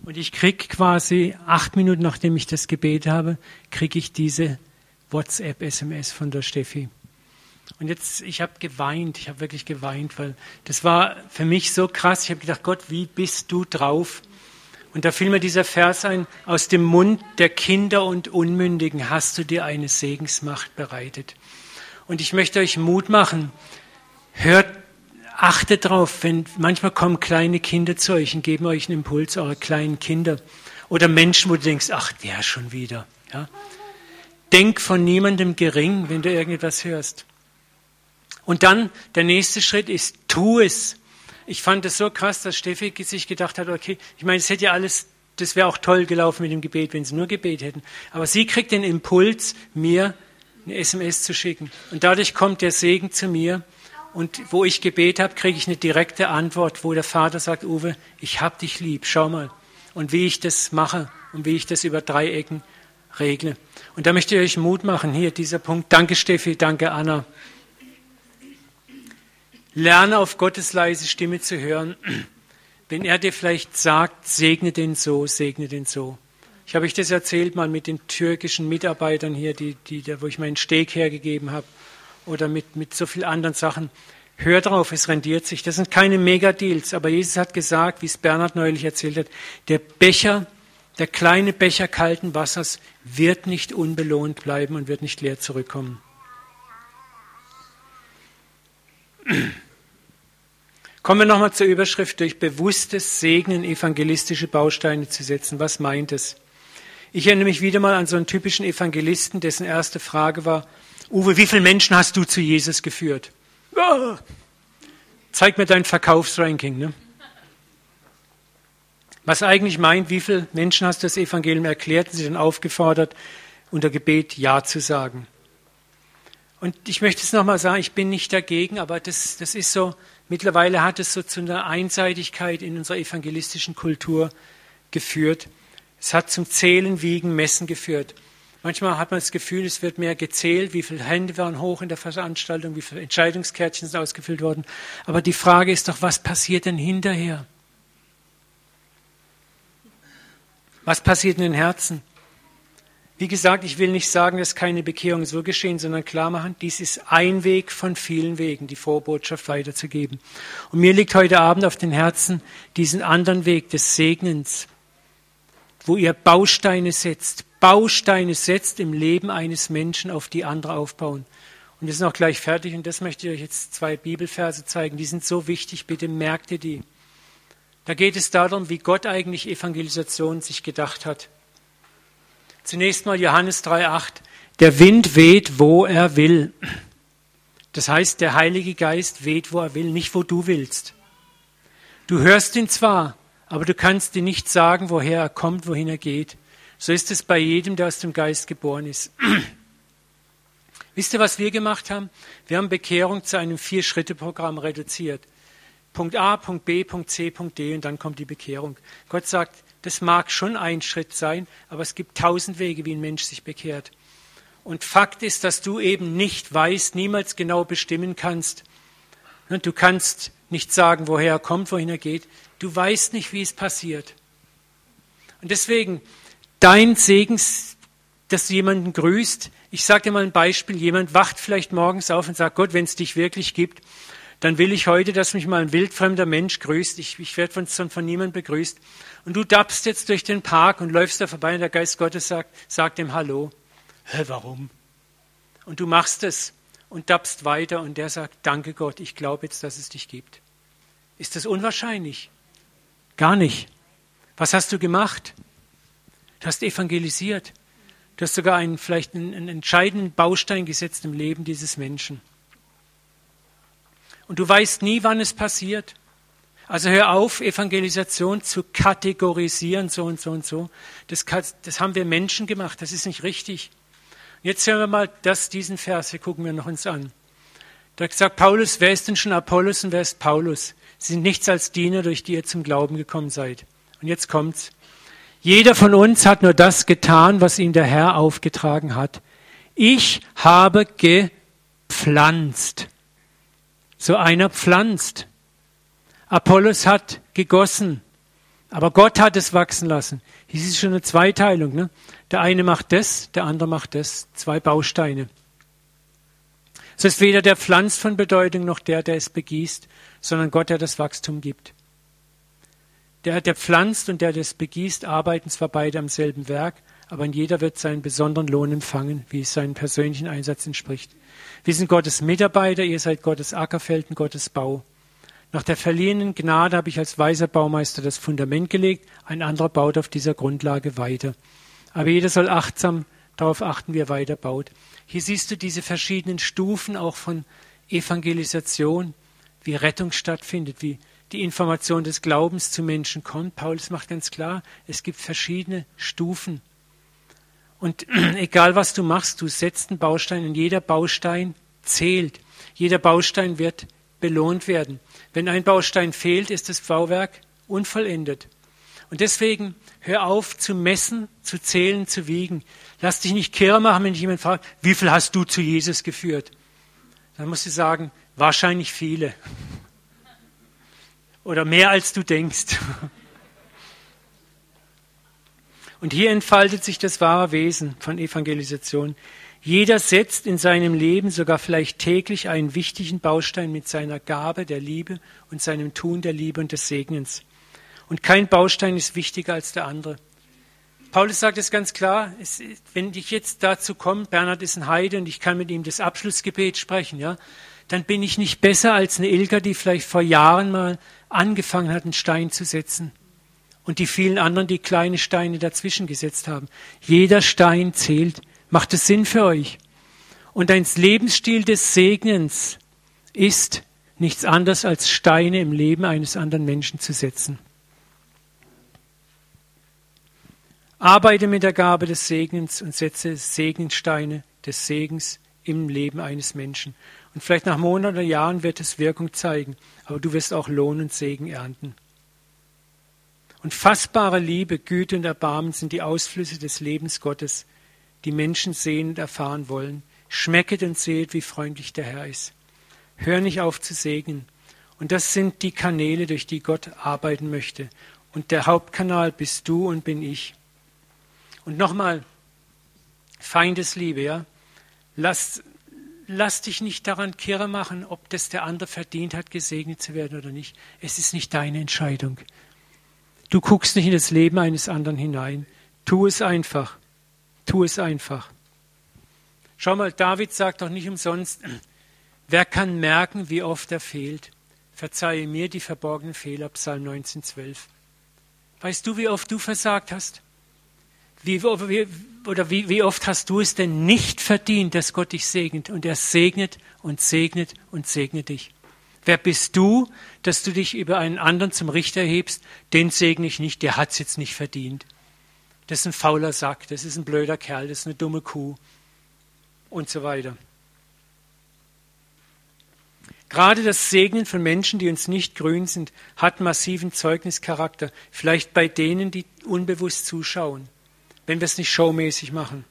Und ich krieg quasi acht Minuten, nachdem ich das Gebet habe, kriege ich diese WhatsApp-SMS von der Steffi. Und jetzt, ich habe geweint, ich habe wirklich geweint, weil das war für mich so krass. Ich habe gedacht, Gott, wie bist du drauf? Und da fiel mir dieser Vers ein, aus dem Mund der Kinder und Unmündigen hast du dir eine Segensmacht bereitet. Und ich möchte euch Mut machen, hört, achtet drauf, wenn manchmal kommen kleine Kinder zu euch und geben euch einen Impuls, eure kleinen Kinder. Oder Menschen, wo du denkst, ach, der schon wieder. Ja? Denk von niemandem gering, wenn du irgendetwas hörst. Und dann der nächste Schritt ist, tu es. Ich fand es so krass, dass Steffi sich gedacht hat, okay, ich meine, es hätte ja alles, das wäre auch toll gelaufen mit dem Gebet, wenn sie nur Gebet hätten. Aber sie kriegt den Impuls, mir eine SMS zu schicken. Und dadurch kommt der Segen zu mir. Und wo ich Gebet habe, kriege ich eine direkte Antwort, wo der Vater sagt, Uwe, ich hab dich lieb, schau mal. Und wie ich das mache und wie ich das über drei Ecken regle. Und da möchte ich euch Mut machen, hier dieser Punkt. Danke Steffi, danke Anna. Lerne auf Gottes leise Stimme zu hören. Wenn er dir vielleicht sagt, segne den so, segne den so. Ich habe euch das erzählt mal mit den türkischen Mitarbeitern hier, die, die, wo ich meinen Steg hergegeben habe, oder mit, mit so vielen anderen Sachen. Hör drauf, es rendiert sich. Das sind keine Megadeals, aber Jesus hat gesagt, wie es Bernhard neulich erzählt hat, der Becher, der kleine Becher kalten Wassers wird nicht unbelohnt bleiben und wird nicht leer zurückkommen. Kommen wir nochmal zur Überschrift, durch bewusstes Segnen evangelistische Bausteine zu setzen. Was meint es? Ich erinnere mich wieder mal an so einen typischen Evangelisten, dessen erste Frage war, Uwe, wie viele Menschen hast du zu Jesus geführt? Oh, zeig mir dein Verkaufsranking. Ne? Was eigentlich meint, wie viele Menschen hast du das Evangelium erklärt und sie dann aufgefordert, unter Gebet Ja zu sagen. Und ich möchte es nochmal sagen, ich bin nicht dagegen, aber das, das ist so, mittlerweile hat es so zu einer Einseitigkeit in unserer evangelistischen Kultur geführt. Es hat zum Zählen, Wiegen, Messen geführt. Manchmal hat man das Gefühl, es wird mehr gezählt, wie viele Hände waren hoch in der Veranstaltung, wie viele Entscheidungskärtchen sind ausgefüllt worden. Aber die Frage ist doch, was passiert denn hinterher? Was passiert in den Herzen? Wie gesagt, ich will nicht sagen, dass keine Bekehrung so geschehen, sondern klar machen, dies ist ein Weg von vielen Wegen, die Vorbotschaft weiterzugeben. Und mir liegt heute Abend auf den Herzen, diesen anderen Weg des Segnens, wo ihr Bausteine setzt, Bausteine setzt im Leben eines Menschen, auf die andere aufbauen. Und wir sind auch gleich fertig und das möchte ich euch jetzt zwei Bibelverse zeigen. Die sind so wichtig, bitte merkt ihr die. Da geht es darum, wie Gott eigentlich Evangelisation sich gedacht hat. Zunächst mal Johannes 3.8. Der Wind weht, wo er will. Das heißt, der Heilige Geist weht, wo er will, nicht wo du willst. Du hörst ihn zwar, aber du kannst dir nicht sagen, woher er kommt, wohin er geht. So ist es bei jedem, der aus dem Geist geboren ist. Wisst ihr, was wir gemacht haben? Wir haben Bekehrung zu einem Vier-Schritte-Programm reduziert. Punkt A, Punkt B, Punkt C, Punkt D und dann kommt die Bekehrung. Gott sagt, das mag schon ein Schritt sein, aber es gibt tausend Wege, wie ein Mensch sich bekehrt. Und Fakt ist, dass du eben nicht weißt, niemals genau bestimmen kannst. Du kannst nicht sagen, woher er kommt, wohin er geht. Du weißt nicht, wie es passiert. Und deswegen, dein Segen, dass du jemanden grüßt. Ich sage dir mal ein Beispiel. Jemand wacht vielleicht morgens auf und sagt, Gott, wenn es dich wirklich gibt, dann will ich heute, dass mich mal ein wildfremder Mensch grüßt. Ich, ich werde von, von niemandem begrüßt. Und du dappst jetzt durch den Park und läufst da vorbei und der Geist Gottes sagt, sagt ihm Hallo. Hä, warum? Und du machst es und dappst weiter und der sagt, danke Gott, ich glaube jetzt, dass es dich gibt. Ist das unwahrscheinlich? Gar nicht. Was hast du gemacht? Du hast evangelisiert. Du hast sogar einen, vielleicht einen, einen entscheidenden Baustein gesetzt im Leben dieses Menschen. Und du weißt nie, wann es passiert. Also hör auf, Evangelisation zu kategorisieren, so und so und so. Das, das haben wir Menschen gemacht, das ist nicht richtig. Jetzt hören wir mal das, diesen Vers, hier gucken wir noch uns an. Da sagt Paulus, wer ist denn schon Apollos und wer ist Paulus? Sie sind nichts als Diener, durch die ihr zum Glauben gekommen seid. Und jetzt kommt's. Jeder von uns hat nur das getan, was ihm der Herr aufgetragen hat. Ich habe gepflanzt. So einer pflanzt. Apollos hat gegossen, aber Gott hat es wachsen lassen. Hier ist schon eine Zweiteilung. Ne? Der eine macht das, der andere macht das. Zwei Bausteine. Es ist weder der pflanzt von Bedeutung noch der, der es begießt, sondern Gott, der das Wachstum gibt. Der, der pflanzt und der, der es begießt, arbeiten zwar beide am selben Werk, aber jeder wird seinen besonderen Lohn empfangen, wie es seinem persönlichen Einsatz entspricht. Wir sind Gottes Mitarbeiter, ihr seid Gottes Ackerfeld und Gottes Bau. Nach der verliehenen Gnade habe ich als weiser Baumeister das Fundament gelegt, ein anderer baut auf dieser Grundlage weiter. Aber jeder soll achtsam darauf achten, wie er weiter baut. Hier siehst du diese verschiedenen Stufen auch von Evangelisation, wie Rettung stattfindet, wie die Information des Glaubens zu Menschen kommt. Paulus macht ganz klar, es gibt verschiedene Stufen. Und egal was du machst, du setzt einen Baustein und jeder Baustein zählt. Jeder Baustein wird belohnt werden. Wenn ein Baustein fehlt, ist das Bauwerk unvollendet. Und deswegen hör auf zu messen, zu zählen, zu wiegen. Lass dich nicht kirre machen, wenn dich jemand fragt, wie viel hast du zu Jesus geführt? Dann musst du sagen, wahrscheinlich viele. Oder mehr als du denkst. Und hier entfaltet sich das wahre Wesen von Evangelisation. Jeder setzt in seinem Leben sogar vielleicht täglich einen wichtigen Baustein mit seiner Gabe der Liebe und seinem Tun der Liebe und des Segnens. Und kein Baustein ist wichtiger als der andere. Paulus sagt es ganz klar, es, wenn ich jetzt dazu komme, Bernhard ist ein Heide und ich kann mit ihm das Abschlussgebet sprechen, ja, dann bin ich nicht besser als eine Ilka, die vielleicht vor Jahren mal angefangen hat, einen Stein zu setzen und die vielen anderen, die kleine Steine dazwischen gesetzt haben. Jeder Stein zählt. Macht es Sinn für euch? Und ein Lebensstil des Segnens ist nichts anderes als Steine im Leben eines anderen Menschen zu setzen. Arbeite mit der Gabe des Segens und setze Segensteine des Segens im Leben eines Menschen. Und vielleicht nach Monaten oder Jahren wird es Wirkung zeigen, aber du wirst auch Lohn und Segen ernten. Und fassbare Liebe, Güte und Erbarmen sind die Ausflüsse des Lebens Gottes, die Menschen sehen und erfahren wollen. Schmecket und seht, wie freundlich der Herr ist. Hör nicht auf zu segnen. Und das sind die Kanäle, durch die Gott arbeiten möchte. Und der Hauptkanal bist du und bin ich. Und nochmal, Feindesliebe, ja. Lass, lass dich nicht daran kirre machen, ob das der andere verdient hat, gesegnet zu werden oder nicht. Es ist nicht deine Entscheidung. Du guckst nicht in das Leben eines anderen hinein. Tu es einfach. Tu es einfach. Schau mal, David sagt doch nicht umsonst, wer kann merken, wie oft er fehlt? Verzeihe mir die verborgenen Fehler, Psalm 19,12. Weißt du, wie oft du versagt hast? Wie, oder wie, wie oft hast du es denn nicht verdient, dass Gott dich segnet? Und er segnet und segnet und segnet dich. Wer bist du, dass du dich über einen anderen zum Richter hebst? Den segne ich nicht, der hat's jetzt nicht verdient. Das ist ein fauler Sack, das ist ein blöder Kerl, das ist eine dumme Kuh und so weiter. Gerade das Segnen von Menschen, die uns nicht grün sind, hat massiven Zeugnischarakter, vielleicht bei denen, die unbewusst zuschauen, wenn wir es nicht showmäßig machen.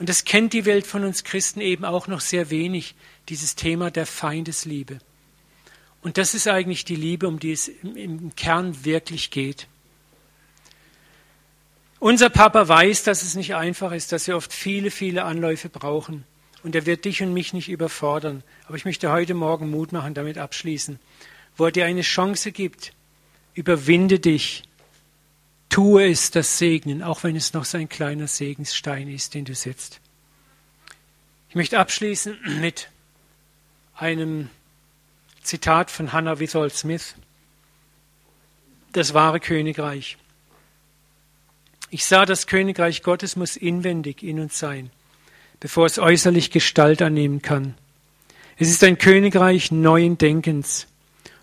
Und das kennt die Welt von uns Christen eben auch noch sehr wenig, dieses Thema der Feindesliebe. Und das ist eigentlich die Liebe, um die es im Kern wirklich geht. Unser Papa weiß, dass es nicht einfach ist, dass wir oft viele, viele Anläufe brauchen. Und er wird dich und mich nicht überfordern. Aber ich möchte heute Morgen Mut machen, damit abschließen. Wo er dir eine Chance gibt, überwinde dich, tue es, das Segnen, auch wenn es noch so ein kleiner Segensstein ist, den du setzt. Ich möchte abschließen mit einem Zitat von Hannah Withold Smith. Das wahre Königreich. Ich sah, das Königreich Gottes muss inwendig in uns sein, bevor es äußerlich Gestalt annehmen kann. Es ist ein Königreich neuen Denkens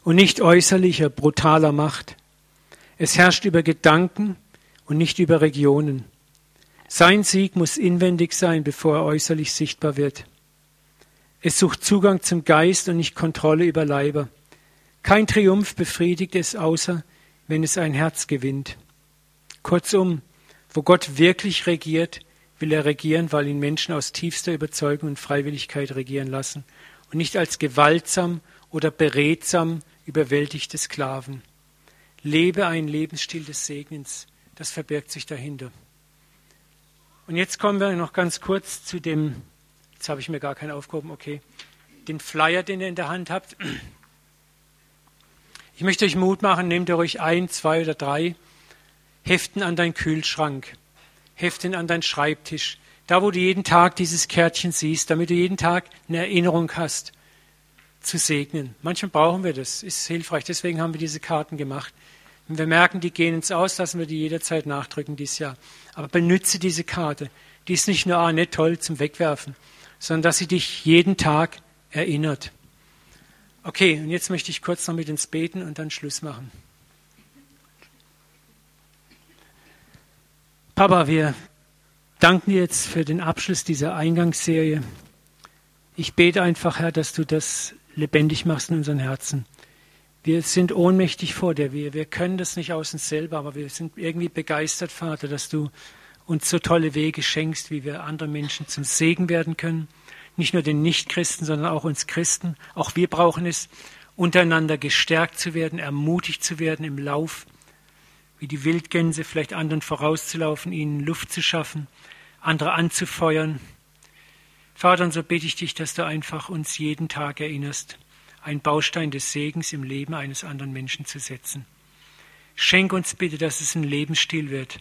und nicht äußerlicher, brutaler Macht. Es herrscht über Gedanken und nicht über Regionen. Sein Sieg muss inwendig sein, bevor er äußerlich sichtbar wird. Es sucht Zugang zum Geist und nicht Kontrolle über Leiber. Kein Triumph befriedigt es, außer wenn es ein Herz gewinnt. Kurzum, wo Gott wirklich regiert, will er regieren, weil ihn Menschen aus tiefster Überzeugung und Freiwilligkeit regieren lassen und nicht als gewaltsam oder beredsam überwältigte Sklaven. Lebe einen Lebensstil des Segnens, das verbirgt sich dahinter. Und jetzt kommen wir noch ganz kurz zu dem, jetzt habe ich mir gar keinen aufgehoben, okay, den Flyer, den ihr in der Hand habt. Ich möchte euch Mut machen, nehmt euch ein, zwei oder drei Heften an deinen Kühlschrank, Heften an deinen Schreibtisch, da wo du jeden Tag dieses Kärtchen siehst, damit du jeden Tag eine Erinnerung hast, zu segnen. Manchmal brauchen wir das, ist hilfreich, deswegen haben wir diese Karten gemacht. Wenn wir merken, die gehen ins Aus, lassen wir die jederzeit nachdrücken dieses Jahr. Aber benütze diese Karte. Die ist nicht nur ah, nicht toll zum Wegwerfen, sondern dass sie dich jeden Tag erinnert. Okay, und jetzt möchte ich kurz noch mit uns beten und dann Schluss machen. Papa, wir danken dir jetzt für den Abschluss dieser Eingangsserie. Ich bete einfach, Herr, dass du das lebendig machst in unseren Herzen. Wir sind ohnmächtig vor dir. Wir, wir können das nicht aus uns selber, aber wir sind irgendwie begeistert, Vater, dass du uns so tolle Wege schenkst, wie wir anderen Menschen zum Segen werden können. Nicht nur den Nichtchristen, sondern auch uns Christen. Auch wir brauchen es, untereinander gestärkt zu werden, ermutigt zu werden im Lauf wie die Wildgänse vielleicht anderen vorauszulaufen, ihnen Luft zu schaffen, andere anzufeuern. Vater, und so bete ich dich, dass du einfach uns jeden Tag erinnerst, einen Baustein des Segens im Leben eines anderen Menschen zu setzen. Schenk uns bitte, dass es ein Lebensstil wird.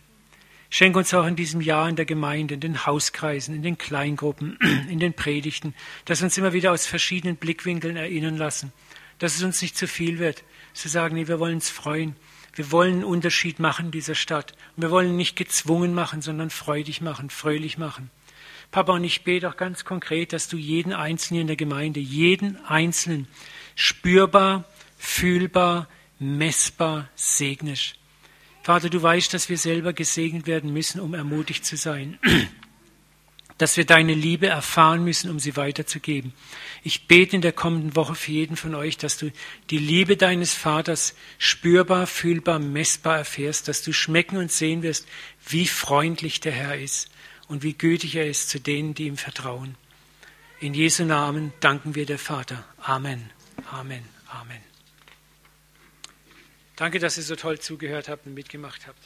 Schenk uns auch in diesem Jahr in der Gemeinde, in den Hauskreisen, in den Kleingruppen, in den Predigten, dass wir uns immer wieder aus verschiedenen Blickwinkeln erinnern lassen, dass es uns nicht zu viel wird, zu sagen, nee, wir wollen uns freuen, wir wollen einen Unterschied machen in dieser Stadt. Und wir wollen nicht gezwungen machen, sondern freudig machen, fröhlich machen. Papa, und ich bete auch ganz konkret, dass du jeden Einzelnen in der Gemeinde, jeden Einzelnen spürbar, fühlbar, messbar segnest. Vater, du weißt, dass wir selber gesegnet werden müssen, um ermutigt zu sein dass wir deine Liebe erfahren müssen, um sie weiterzugeben. Ich bete in der kommenden Woche für jeden von euch, dass du die Liebe deines Vaters spürbar, fühlbar, messbar erfährst, dass du schmecken und sehen wirst, wie freundlich der Herr ist und wie gütig er ist zu denen, die ihm vertrauen. In Jesu Namen danken wir der Vater. Amen. Amen. Amen. Danke, dass ihr so toll zugehört habt und mitgemacht habt.